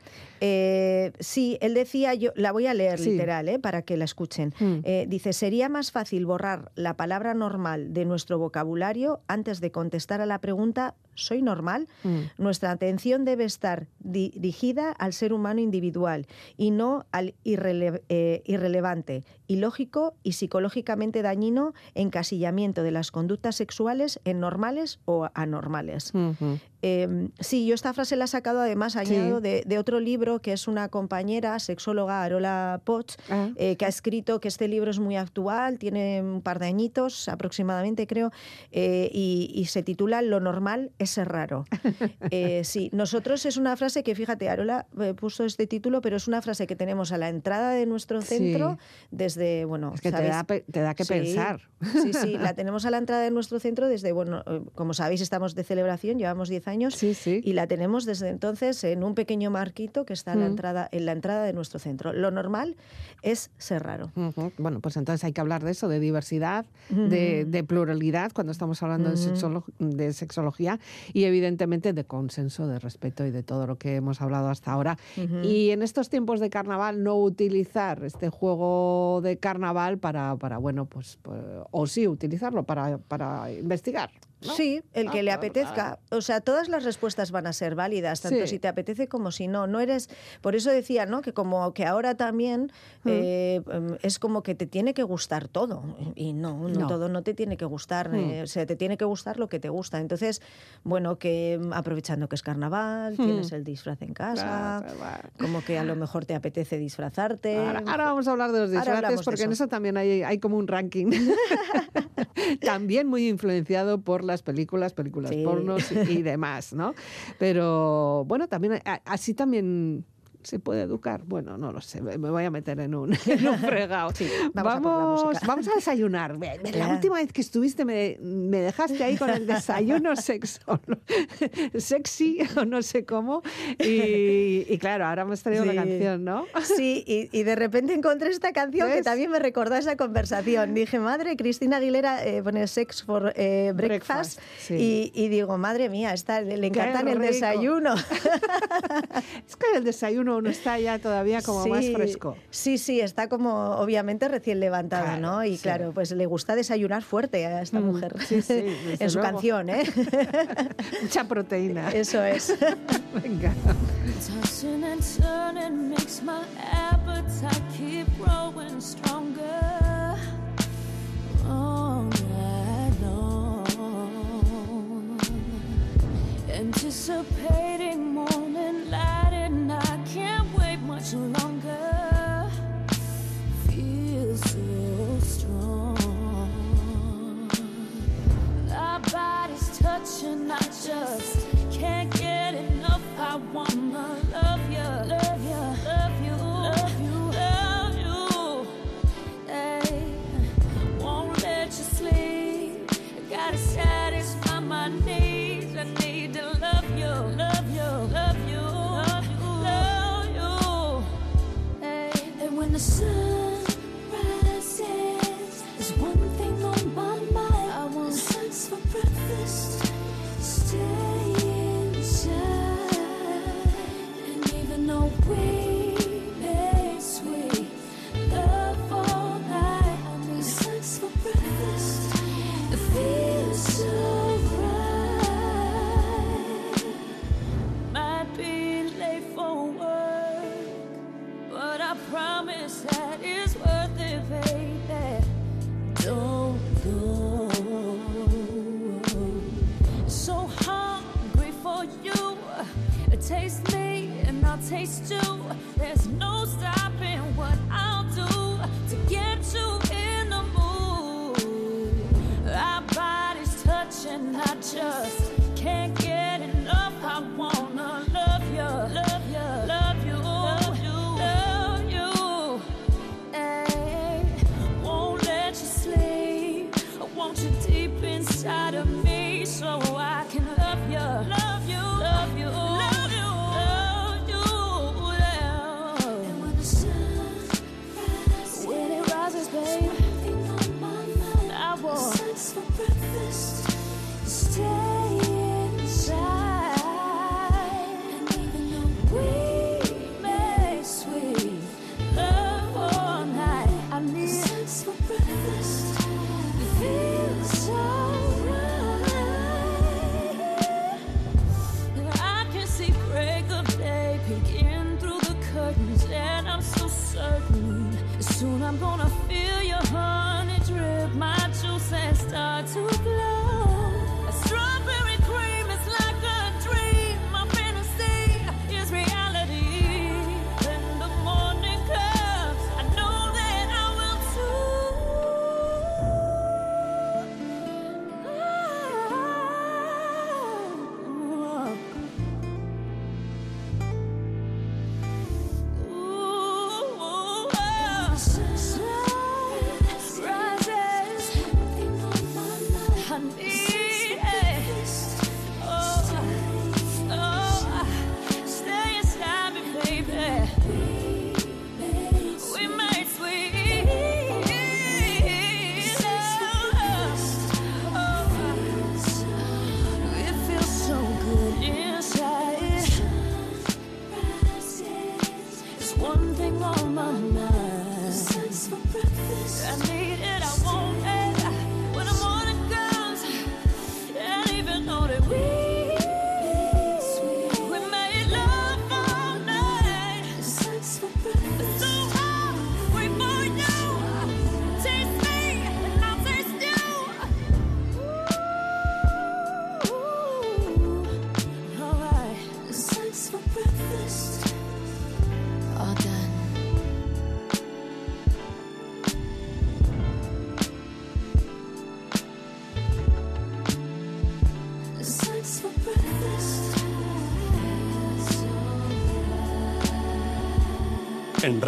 Eh, sí, él decía, yo la voy a leer Sí. literal eh, para que la escuchen. Mm. Eh, dice, sería más fácil borrar la palabra normal de nuestro vocabulario antes de contestar a la pregunta, ¿soy normal? Mm. Nuestra atención debe estar di- dirigida al ser humano individual y no al irrele- eh, irrelevante, ilógico y psicológicamente dañino encasillamiento de las conductas sexuales en normales o anormales. Eh, sí, yo esta frase la sacado además Sí. añado de, de otro libro que es una compañera sexóloga, Arola Poch, Ah. eh, que ha escrito que este libro es muy actual, tiene un par de añitos aproximadamente, creo, eh, y, y se titula Lo normal es ser raro. Eh, sí, nosotros es una frase que, fíjate, Arola eh, puso este título, pero es una frase que tenemos a la entrada de nuestro Sí. centro desde, bueno, Es que te da, te da que Sí, pensar. Sí, sí, la tenemos a la entrada de nuestro centro desde, bueno, como sabéis, estamos de celebración, llevamos 10 años. Sí, sí. Y la tenemos desde entonces en un pequeño marquito que está en la, Mm. entrada, en la entrada de nuestro centro. Lo normal es ser raro. Bueno, pues entonces hay que hablar de eso, de diversidad, de, de pluralidad, cuando estamos hablando de, Ujú. sexolo- de sexología y evidentemente de consenso, de respeto y de todo lo que hemos hablado hasta ahora. Y en estos tiempos de carnaval, no utilizar este juego de carnaval para, para bueno, pues, pues, o sí utilizarlo para, para investigar. ¿No? Sí, el que Ah, le ah, apetezca. O sea, todas las respuestas van a ser válidas, tanto Sí. si te apetece como si no. No eres. Por eso decía, ¿no? Que como que ahora también Mm. eh, em, es como que te tiene que gustar todo. Y no, no, No. todo no te tiene que gustar. Mm. eh, o sea, te tiene que gustar lo que te gusta. Entonces, bueno, que em, aprovechando que es carnaval, Mm. tienes el disfraz en casa. Claro. Como que a lo mejor te apetece disfrazarte. Ahora, ahora vamos a hablar de los disfraces porque en eso. eso también hay, hay como un ranking. también muy influenciado por las películas, películas Sí. pornos y, demás, ¿no? Pero bueno, también así también se puede educar. Bueno, no lo sé, me voy a meter en un, en un fregado. vamos a por la vamos, música. vamos a desayunar. La última vez que estuviste me, me dejaste ahí con el desayuno sexo, sexy o no sé cómo. Y, y claro, ahora me has traído la Sí. canción, ¿no? Sí, y, y de repente encontré esta canción que también me recordó a esa conversación. Dije, madre, Cristina Aguilera eh, pone Sex for eh, Breakfast. Breakfast, sí. y, y digo, madre mía, esta, le, le Qué encanta en el desayuno. Es que el desayuno uno está ya todavía como más Sí, fresco. Sí, sí, está como obviamente recién levantado, Claro, ¿no? Y sí. claro, pues le gusta desayunar fuerte a esta Mm, mujer. sí, sí, en su luego. canción, ¿eh? Mucha proteína. Eso es. Venga. Tossing and turning makes my appetite keep growing stronger. All night long. Anticipating morning light, and I can't wait much longer.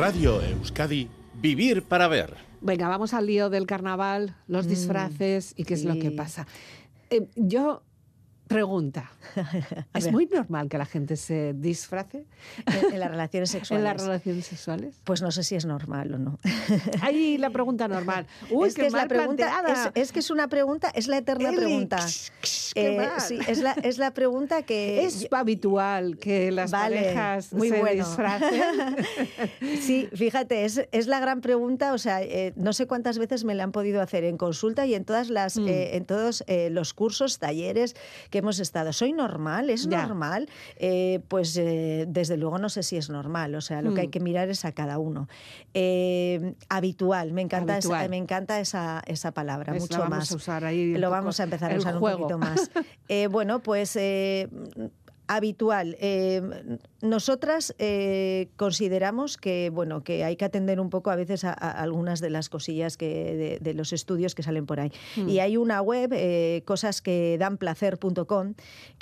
Radio Euskadi, Vivir para ver. Venga, vamos al lío del carnaval, los disfraces y qué es lo que pasa. Eh, yo, pregunta, ¿es muy normal que la gente se disfrace En, en las relaciones sexuales. en las relaciones sexuales? Pues no sé si es normal o no. Ahí la pregunta normal. Uy, es qué que es la pregunta, es, es que es una pregunta, es la eterna Eli, pregunta. qué Eh, mal. sí, es la, es la pregunta que Es habitual que las Vale, parejas muy se bueno. disfracen. Sí, fíjate, es, es la gran pregunta. O sea, eh, no sé cuántas veces me la han podido hacer en consulta y en todas las, Mm. eh, en todos eh, los cursos, talleres que hemos estado. ¿Soy normal? ¿Es Ya. normal? Eh, pues eh, desde luego no sé si es normal. O sea, lo que hay Mm. que mirar es a cada uno. Eh, habitual, me encanta, Habitual. Esa, me encanta esa, esa palabra, Es- la mucho vamos más. a usar ahí un Lo vamos a empezar a usar juego. un poquito más. Bueno, pues habitual. Eh, nosotras eh, consideramos que bueno que hay que atender un poco a veces a, a algunas de las cosillas que de, de los estudios que salen por ahí. Hmm. Y hay una web, eh, cosas que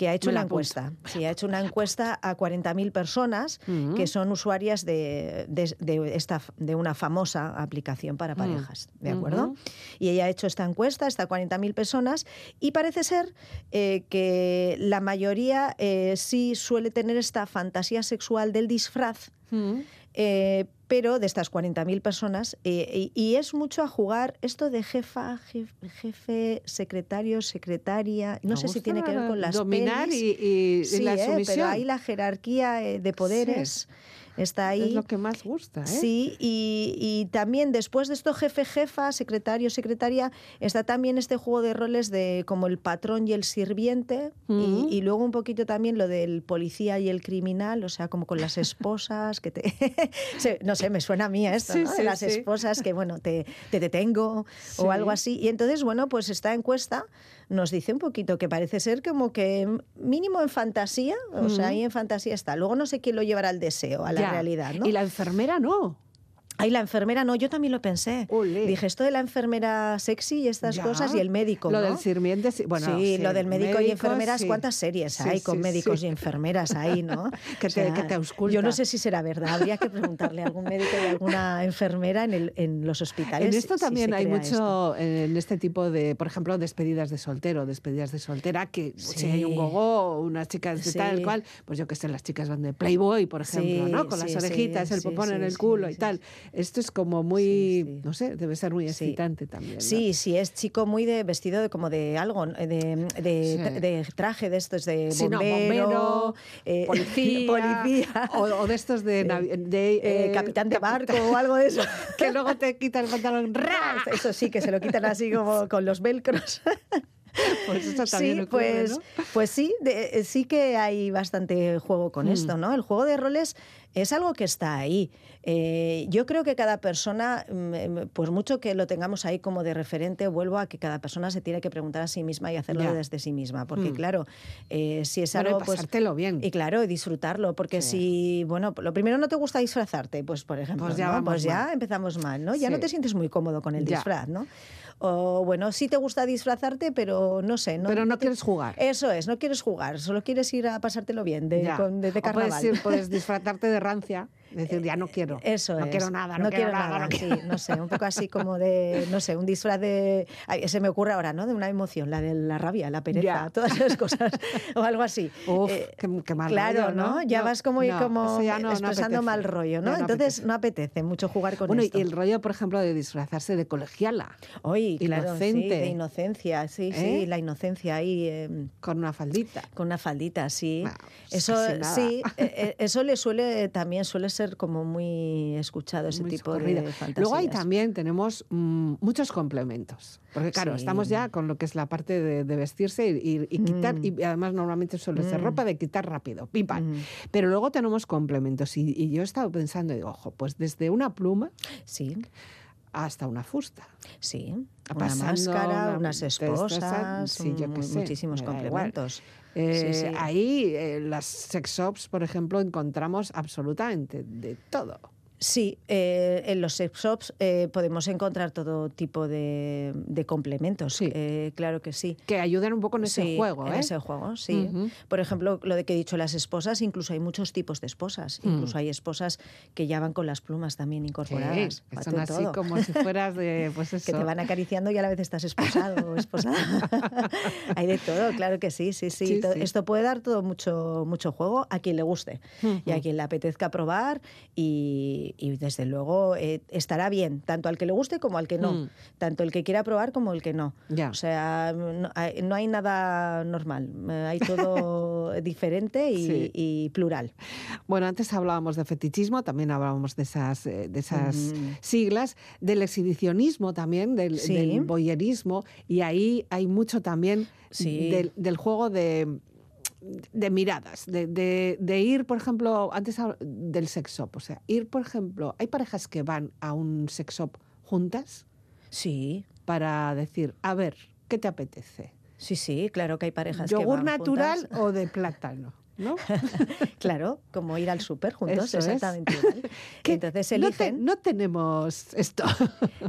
ha hecho una encuesta. Sí, ha hecho una encuesta a 40.000 personas Mm. que son usuarias de, de- de esta, de una famosa aplicación para parejas. ¿De acuerdo? Ujú. Y ella ha hecho esta encuesta, está a 40.000 personas, y parece ser eh, que la mayoría eh, sí suele tener esta fantasía sexual del disfraz, Mm. eh, pero de estas 40.000 personas, eh, y, y es mucho a jugar esto de jefa, jef- jefe, secretario, secretaria, no Me sé si tiene que ver con las dominar pelis. y, y- y Sí, la eh, sumisión. pero ahí la jerarquía eh, de poderes está ahí. Es lo que más gusta, ¿eh? Sí, y, y también después de esto jefe, jefa, secretario, secretaria, está también este juego de roles de como el patrón y el sirviente, Mm. y, y luego un poquito también lo del policía y el criminal, o sea, como con las esposas, que te... no sé, me suena a mí esto, Sí, ¿no? De sí, las sí. esposas que, bueno, te, te detengo o algo así. Y entonces, bueno, pues esta encuesta nos dice un poquito que parece ser como que mínimo en fantasía, o sea, ahí en fantasía está. Luego no sé quién lo llevará al deseo, a la Ya. realidad, ¿no? Y la enfermera no. Ay, la enfermera no, yo también lo pensé. Olé. Dije esto de la enfermera sexy y estas Ya. cosas y el médico. Lo ¿no? del sirviente, sí. Bueno, sí, lo del médico y enfermeras, sí. ¿cuántas series Sí, hay con sí, médicos sí. y enfermeras ahí, no? Que te- que te ausculta. Yo no sé si será verdad, habría que preguntarle a algún médico y a alguna enfermera en, el, en los hospitales. En esto si también hay mucho, esto. en este tipo de, por ejemplo, despedidas de soltero, despedidas de soltera, que si hay un Sí. gogo, unas chicas de tal Sí. cual, pues yo que sé, las chicas van de Playboy, por ejemplo, Sí, ¿no? Con sí, las sí, orejitas, el sí, popón en sí, el sí, culo y sí, tal. Esto es como muy, Sí, sí. no sé, debe ser muy Sí. excitante también. ¿no? Sí, sí, es chico muy de vestido de, como de algo, de, de, traje de estos de no, bombero, bombero, eh, policía, policía. O, o de estos de, eh, eh, capitán de barco o algo de eso. que luego te quita el pantalón. ¡ra! Eso sí, que se lo quitan así como con los velcros. Pues eso también sí, ocurre, pues, ¿no? pues sí, de- eh, sí que hay bastante juego con Mm. esto, ¿no? El juego de roles es algo que está ahí. Eh, yo creo que cada persona, mm, pues mucho que lo tengamos ahí como de referente, vuelvo a que cada persona se tiene que preguntar a sí misma y hacerlo Ya. desde sí misma, porque Mm. claro, eh, si es Bueno, y algo pues pasártelo bien. y claro, y disfrutarlo, porque Sí. si, bueno, lo primero no te gusta disfrazarte, pues por ejemplo, Pues ya ¿no? vamos pues ya empezamos mal, ¿no? Ya Sí. no te sientes muy cómodo con el Ya. disfraz, ¿no? O bueno, sí te gusta disfrazarte, pero no sé, no, Pero no te- quieres jugar. Eso es, no quieres jugar, solo quieres ir a pasártelo bien de, con- de, de O carnaval. Puedes, ir- puedes disfrazarte de rancia, decir, ya no quiero. Eso no es. quiero nada, no, quiero, nada. no sí, no sé, un poco así como de, no sé, un disfraz de... ay, se me ocurre ahora, ¿no? De una emoción, la de la rabia, la pereza, Ya. todas esas cosas, o algo así. Uf, Eh, qué, qué mal Claro, rollo, ¿no? Ya vas como, como expresando mal rollo, ¿no? Entonces apetece. no apetece mucho jugar con Bueno, esto. y el rollo, por ejemplo, de disfrazarse de colegiala, Hoy, claro, sí, de inocencia, sí, ¿Eh? sí, la inocencia ahí... eh, con una faldita. Con una faldita, sí. Bueno, eso sí, eh, eh, eso le suele también suele ser como muy escuchado ese muy tipo de fantasías. Luego ahí también tenemos mm, muchos complementos. Porque claro, Sí. estamos ya con lo que es la parte de, de vestirse y, y- y quitar, Mm. y además normalmente suele ser Mm. ropa de quitar rápido, pim, pam. Mm. Pero luego tenemos complementos y, y yo he estado pensando, digo, ojo, pues desde una pluma Sí, hasta una fusta. sí. Una máscara, una- unas esposas, sí, yo sé, muchísimos complementos. Eh, Sí, sí. Ahí, eh, las sex shops, por ejemplo, encontramos absolutamente de todo. Sí, eh, en los sex shops eh, podemos encontrar todo tipo de, de complementos. Sí. eh, claro que sí. Que ayudan un poco en ese Sí, juego, en ¿eh? ese juego, sí. Por ejemplo, lo de que he dicho las esposas, incluso hay muchos tipos de esposas. Mm. Incluso hay esposas que ya van con las plumas también incorporadas. Sí, que son así todo. como si fueras de, pues eso. que te van acariciando y a la vez estás esposado o esposada. Hay de todo, claro que sí, sí, sí. Sí, To- sí. Esto puede dar todo mucho, mucho juego a quien le guste y a quien le apetezca probar y, y, desde luego eh, estará bien, tanto al que le guste como al que no, Mm. tanto el que quiera probar como el que no. Ya. O sea, no hay, no hay nada normal, eh, hay todo diferente y, Sí. y plural. Bueno, antes hablábamos de fetichismo, también hablábamos de esas, eh, de esas Mm. siglas, del exhibicionismo también, del, Sí. del voyerismo, y ahí hay mucho también Sí. del, del juego de, de miradas, de, de- de ir, por ejemplo, antes del sex shop, o sea, ir, por ejemplo, hay parejas que van a un sex shop juntas Sí, para decir, a ver, ¿qué te apetece? sí, sí, claro que hay parejas que ¿Yogur van natural juntas. o de plátano? ¿no? Claro, como ir al súper juntos, Eso exactamente igual. Que Entonces no te- eligen. no tenemos esto.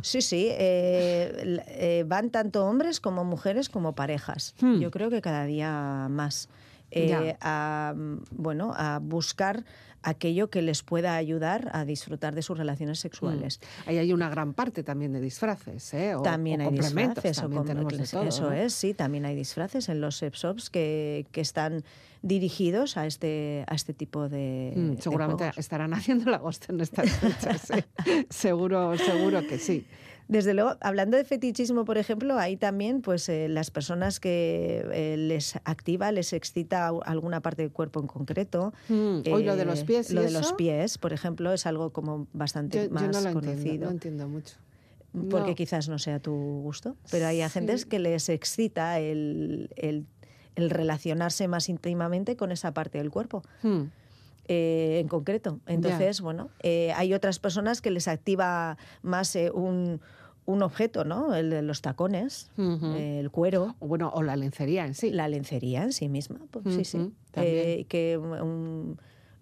Sí, sí, eh, eh, van tanto hombres como mujeres como parejas. Hmm. Yo creo que cada día más. Eh, a, mm, bueno, a buscar aquello que les pueda ayudar a disfrutar de sus relaciones sexuales. Ahí hay una gran parte también de disfraces, ¿eh? O, también o hay disfraces. o también tenemos de todo, eso ¿no? es, sí, también hay disfraces en los sex shops que, que están dirigidos a este, a este tipo de. Mm, seguramente estarán haciendo la agosto en estas fechas. ¿eh? seguro, seguro que sí. Desde luego, hablando de fetichismo, por ejemplo, hay también pues eh, las personas que eh, les activa, les excita alguna parte del cuerpo en concreto. Mm, Hoy lo de los Eh, pies. y Lo de eso, los pies, por ejemplo, es algo como bastante Yo, yo más no lo conocido. entiendo, no entiendo mucho. Porque No. quizás no sea tu gusto, pero hay agentes que les excita el, el- el relacionarse más íntimamente con esa parte del cuerpo. Mm, eh, en concreto. Entonces, bueno, eh, hay otras personas que les activa más eh, un, un objeto, ¿no? El de los tacones, el cuero, O bueno, o la lencería en sí. la lencería en sí misma, pues, sí, sí. Eh, que un,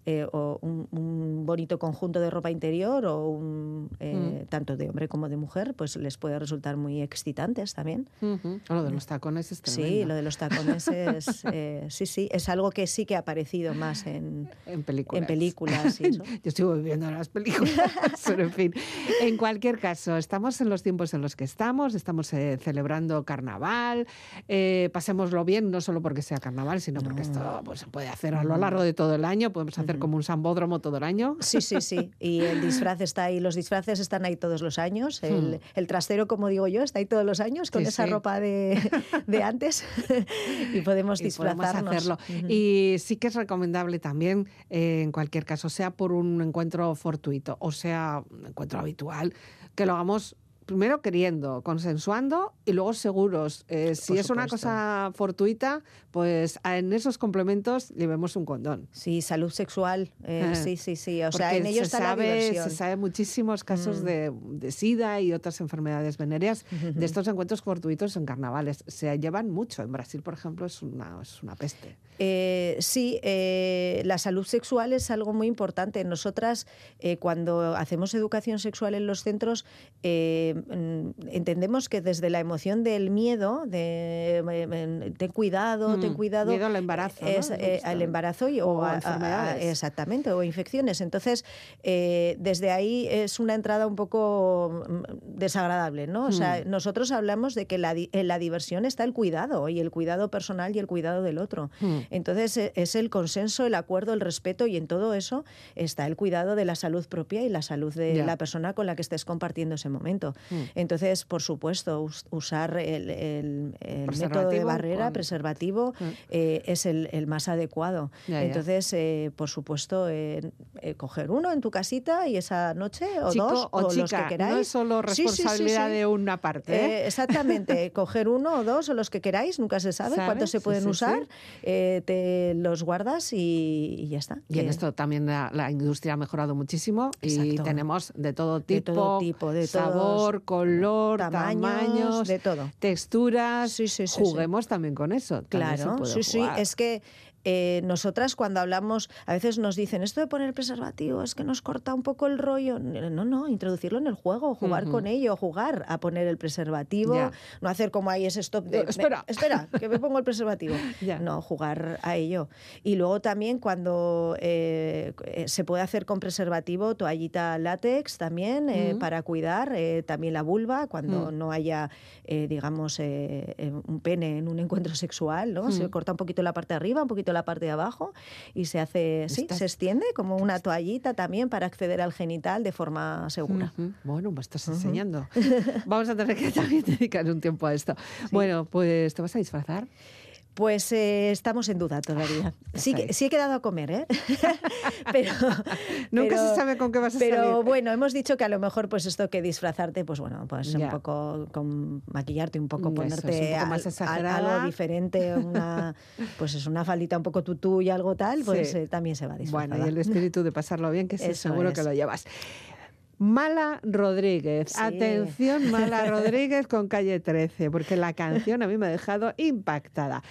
eh, o un, un bonito conjunto de ropa interior o un, eh, tanto de hombre como de mujer, pues les puede resultar muy excitantes también. Ujú. O Lo de los tacones es Sí, lo de los tacones es, eh, sí, sí, es algo que sí que ha aparecido más en, En películas. en películas y eso. Yo sigo viviendo las películas, pero en fin. En cualquier caso, estamos en los tiempos en los que estamos, estamos eh, celebrando carnaval, eh, pasémoslo bien, no solo porque sea carnaval, sino porque esto pues, se puede hacer a lo largo de todo el año, podemos hacer como un sambódromo todo el año. Sí, sí, sí. Y el disfraz está ahí, los disfraces están ahí todos los años. El, el trastero, como digo yo, está ahí todos los años con Hmm. Sí, esa sí. ropa de, de antes y podemos y podemos disfrazarnos. hacerlo. Y sí que es recomendable también, eh, en cualquier caso, sea por un encuentro fortuito o sea un encuentro habitual, que lo hagamos primero queriendo, consensuando y luego seguros. Eh, si es una cosa fortuita, pues en esos complementos llevemos un condón. Sí, salud sexual. eh, Eh, sí, sí, sí. O sea, en ello se está sabe, la diversión. Mm. Se sabe muchísimos casos de, de SIDA y otras enfermedades venéreas de estos encuentros fortuitos en carnavales. Se llevan mucho. En Brasil, por ejemplo, es una, es una peste. Eh, sí, eh, la salud sexual es algo muy importante. Nosotras, eh, cuando hacemos educación sexual en los centros, eh, mm, entendemos que desde la emoción del miedo, de eh, eh, ten cuidado, ten Mm, cuidado. miedo al embarazo, eh, al embarazo y, o, O a a- a- enfermedades. exactamente, o infecciones. Entonces, eh, desde ahí es una entrada un poco mm, desagradable, ¿no? O sea, Mm. nosotros hablamos de que la en la diversión está el cuidado, y el cuidado personal y el cuidado del otro. Mm. Entonces e- es el consenso, el acuerdo, el respeto y en todo eso está el cuidado de la salud propia y la salud de Ya. la persona con la que estés compartiendo ese momento. Mm. Entonces, por supuesto, us- usar el, el- el método de barrera, con- preservativo, Mm. eh, es el, el más adecuado. Ya, ya. Entonces, eh, por supuesto, eh, coger uno en tu casita y esa noche o Chico dos o los que queráis. no es solo Sí, sí, sí, responsabilidad sí. de una parte. ¿eh? Eh, exactamente, coger uno o dos o los que queráis, nunca se sabe ¿Sabes? cuántos se pueden usar, eh, te los guardas y, y ya está. Y en esto también la, la industria ha mejorado muchísimo y Exacto. tenemos de todo De tipo, todo tipo, de sabor, color, tamaños, tamaños, de todo. texturas. Sí, sí, sí, sí. Juguemos también con eso. Claro, sí, sí. Es que eh, nosotras cuando hablamos, a veces nos dicen, esto de poner preservativo es que nos corta un poco el rollo. No, no, introducirlo en el juego, jugar con ello, jugar a poner el preservativo, no hacer como ahí ese stop de, No, espera. "Me- espera, que me pongo el preservativo. No, jugar a ello. Y luego también cuando eh, se puede hacer con preservativo, toallita látex también eh, para cuidar, eh, también la vulva, cuando Mm. no haya, digamos, un pene en un encuentro sexual, ¿no? Se Mm. corta un poquito la parte de arriba, un poquito la parte de abajo y se hace, sí, Estás- se extiende como una toallita también para acceder al genital de forma segura. Bueno, me estás enseñando. Vamos a tener que también dedicar un tiempo a esto. Bueno, pues te vas a disfrazar. Pues eh, estamos en duda todavía. Sí, sí he quedado a comer, ¿eh? pero, Nunca pero- se sabe con qué vas a Pero salir. bueno, hemos dicho que a lo mejor pues esto que disfrazarte, pues bueno, pues Ya. un poco con maquillarte un poco, Eso un ponerte poco más al- al- exagerada. algo diferente, una pues es una faldita un poco tutú y algo tal, pues Sí. eh, también se va a disfrazar. Bueno, y el espíritu de pasarlo bien, que sí, Eso seguro que lo llevas. Mala Rodríguez. Sí. Atención, Mala Rodríguez con calle 13, porque la canción a mí me ha dejado impactada.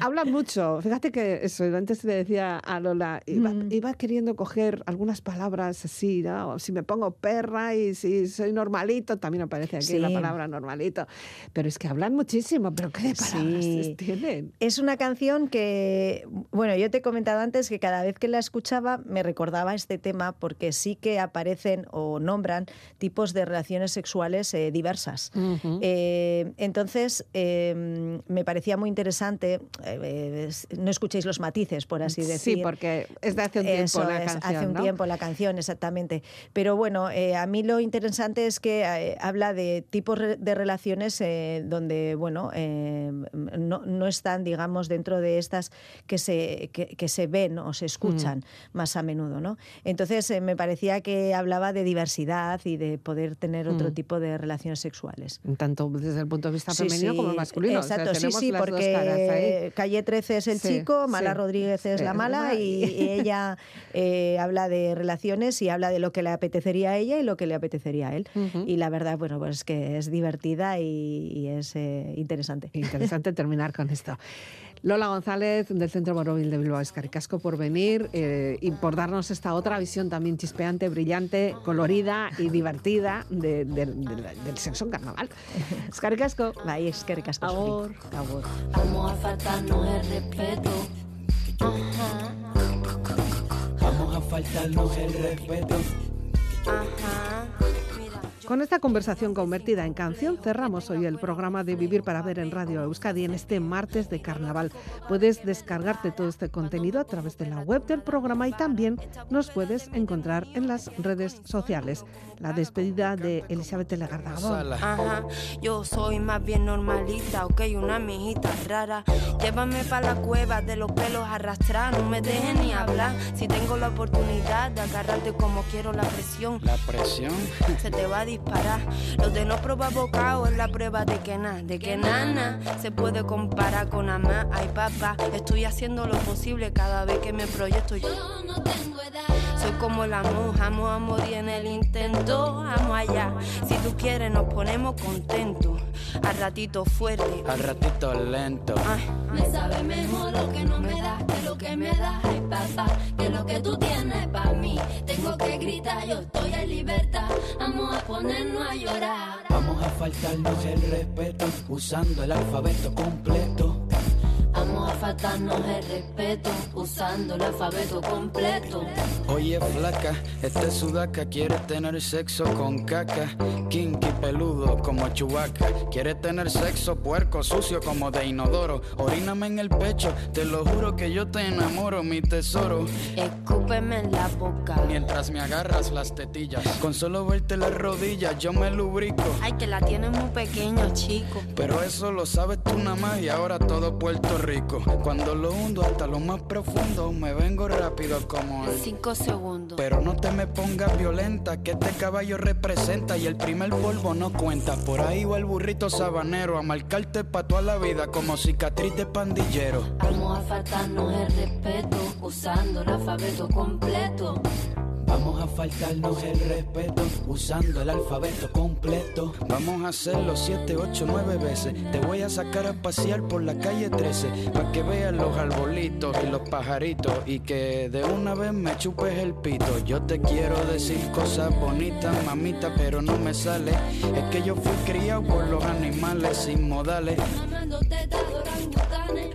Habla mucho. Fíjate que eso, antes le decía a Lola, iba, Mm. iba queriendo coger algunas palabras así, ¿no? Si me pongo perra y si soy normalito, también aparece aquí la palabra normalito. Pero es que hablan muchísimo, pero ¿qué de palabras Sí. tienen? Es una canción que, bueno, yo te he comentado antes que cada vez que la escuchaba me recordaba este tema porque sí que aparecen o nombran tipos de relaciones sexuales eh, diversas. Eh, entonces, eh, me parecía muy interesante, eh, no escuchéis los matices, por así decir. Sí, porque es de hace un tiempo Eso la es, canción, hace un tiempo la canción, exactamente. Pero bueno, a mí lo interesante es que habla de tipos de relaciones donde, bueno, no, no están, digamos, dentro de estas que se, que, que se ven o se escuchan Mm. más a menudo, ¿no? Entonces, me parecía que hablaba de diversidad y de poder tener otro Mm. tipo de relaciones sexuales. Tanto desde el punto de vista femenino sí, como masculino. O sea, Exacto, sí, sí, porque. Calle 13 es el Sí, chico, Mala. Rodríguez es la es mala y, y ella eh, habla de relaciones y habla de lo que le apetecería a ella y lo que le apetecería a él. Y la verdad, bueno, pues que es divertida y, y es eh, interesante. Interesante terminar con esto. Lola González, del Centro Borovil de Bilbao, Escaricasco, por venir eh, y por darnos esta otra visión también chispeante, brillante, colorida y divertida de- de- de la- del sexo en carnaval. Escaricasco. Bai, zuri. Agur. Agur. Vamos a faltarnos el respeto. Ajá, Vamos a faltarnos el respeto. ajá. Con esta conversación convertida en canción cerramos hoy el programa de Vivir para Ver en Radio Euskadi en este martes de carnaval. Puedes descargarte todo este contenido a través de la web del programa y también nos puedes encontrar en las redes sociales. La despedida de Elizabeth Legarda. Gabón. Sala. Ajá, yo soy más bien normalita, ok, una mijita rara. Llévame para la cueva de los pelos arrastrados, no me dejes ni hablar. Si tengo la oportunidad de agarrarte como quiero la presión, La presión. se te va a Lo de no probar bocado es la prueba de que nada, de que nada se puede comparar con amar. Ay, papá, estoy haciendo lo posible cada vez que me proyecto. Yo como el amor, amo a morir en el intento, amo allá. Si tú quieres, nos ponemos contentos. Al ratito fuerte. Al ratito lento. Ay, Me sabe mejor lo que no me das que lo que me das, ay papá, que lo que tú tienes para mí. Tengo que gritar, yo estoy en libertad, vamos a ponernos a llorar. Vamos a faltarnos el respeto usando el alfabeto completo. Faltarnos el respeto usando el alfabeto completo. Oye, flaca, este sudaca quiere tener sexo con caca. Kinky peludo como chubaca. Quiere tener sexo puerco, sucio como de inodoro. Oríname en el pecho, te lo juro que yo te enamoro, mi tesoro. escúpeme en la boca. Mientras me agarras las tetillas. Con solo verte las rodillas, yo me lubrico. Ay, que la tienes muy pequeño, chico. Pero eso lo sabes tú nada más y ahora todo Puerto Rico. Cuando lo hundo hasta lo más profundo, me vengo rápido como el. cinco segundos. Pero no te me pongas violenta, que este caballo representa y el primer polvo no cuenta. Por ahí va el burrito sabanero a marcarte pa' toda la vida como cicatriz de pandillero. Vamos a faltarnos el respeto usando el alfabeto completo. Vamos a faltarnos el respeto usando el alfabeto completo. Vamos a hacerlo 7, 8, 9 veces. Te voy a sacar a pasear por la calle 13 para que veas los arbolitos y los pajaritos y que de una vez me chupes el pito. Yo te quiero decir cosas bonitas, mamita, pero no me sale. Es que yo fui criado por los animales sin modales.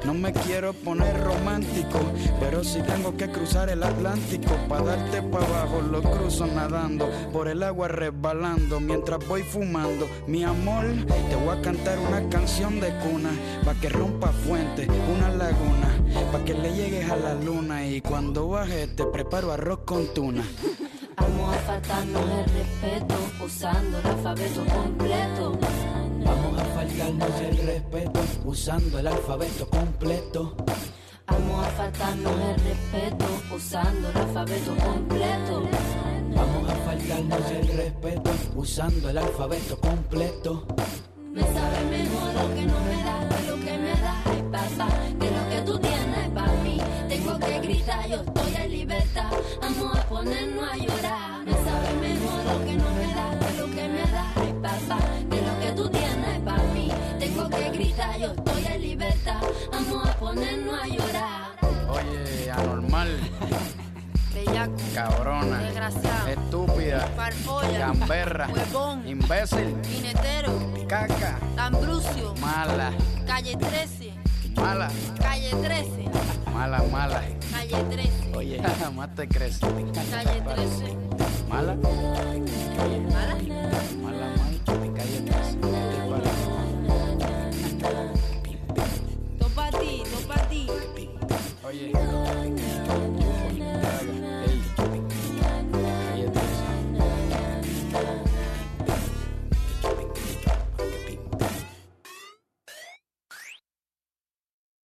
No me quiero poner romántico, pero si tengo que cruzar el Atlántico para darte para abajo, lo cruzo nadando, por el agua resbalando mientras voy fumando. Mi amor, te voy a cantar una canción de cuna, pa' que rompa fuente, una laguna, pa' que le llegues a la luna y cuando baje te preparo arroz con tuna. Vamos a faltarnos el respeto usando el alfabeto completo. Vamos a faltarnos el respeto usando el alfabeto completo. Vamos a faltarnos el respeto usando el alfabeto completo. Vamos a faltarnos el respeto usando el alfabeto completo. Me sabe mejor lo que no me da que lo que me da. Ay, papá, que lo que tú tienes para mí. Tengo que gritar, yo estoy en libertad. Vamos a ponernos a llorar. Gritar, yo estoy en libertad. Vamos a ponernos a llorar. Oye, anormal, Bellaco, cabrona, desgraciado, estúpida, farfolla, gamberra, huevón, imbécil, vinetero, caca, tambrucio, mala, calle 13, mala, calle 13, mala, mala. calle 13, Oye, más te crees. calle 13. Mala, ¿Mala? mala, mala,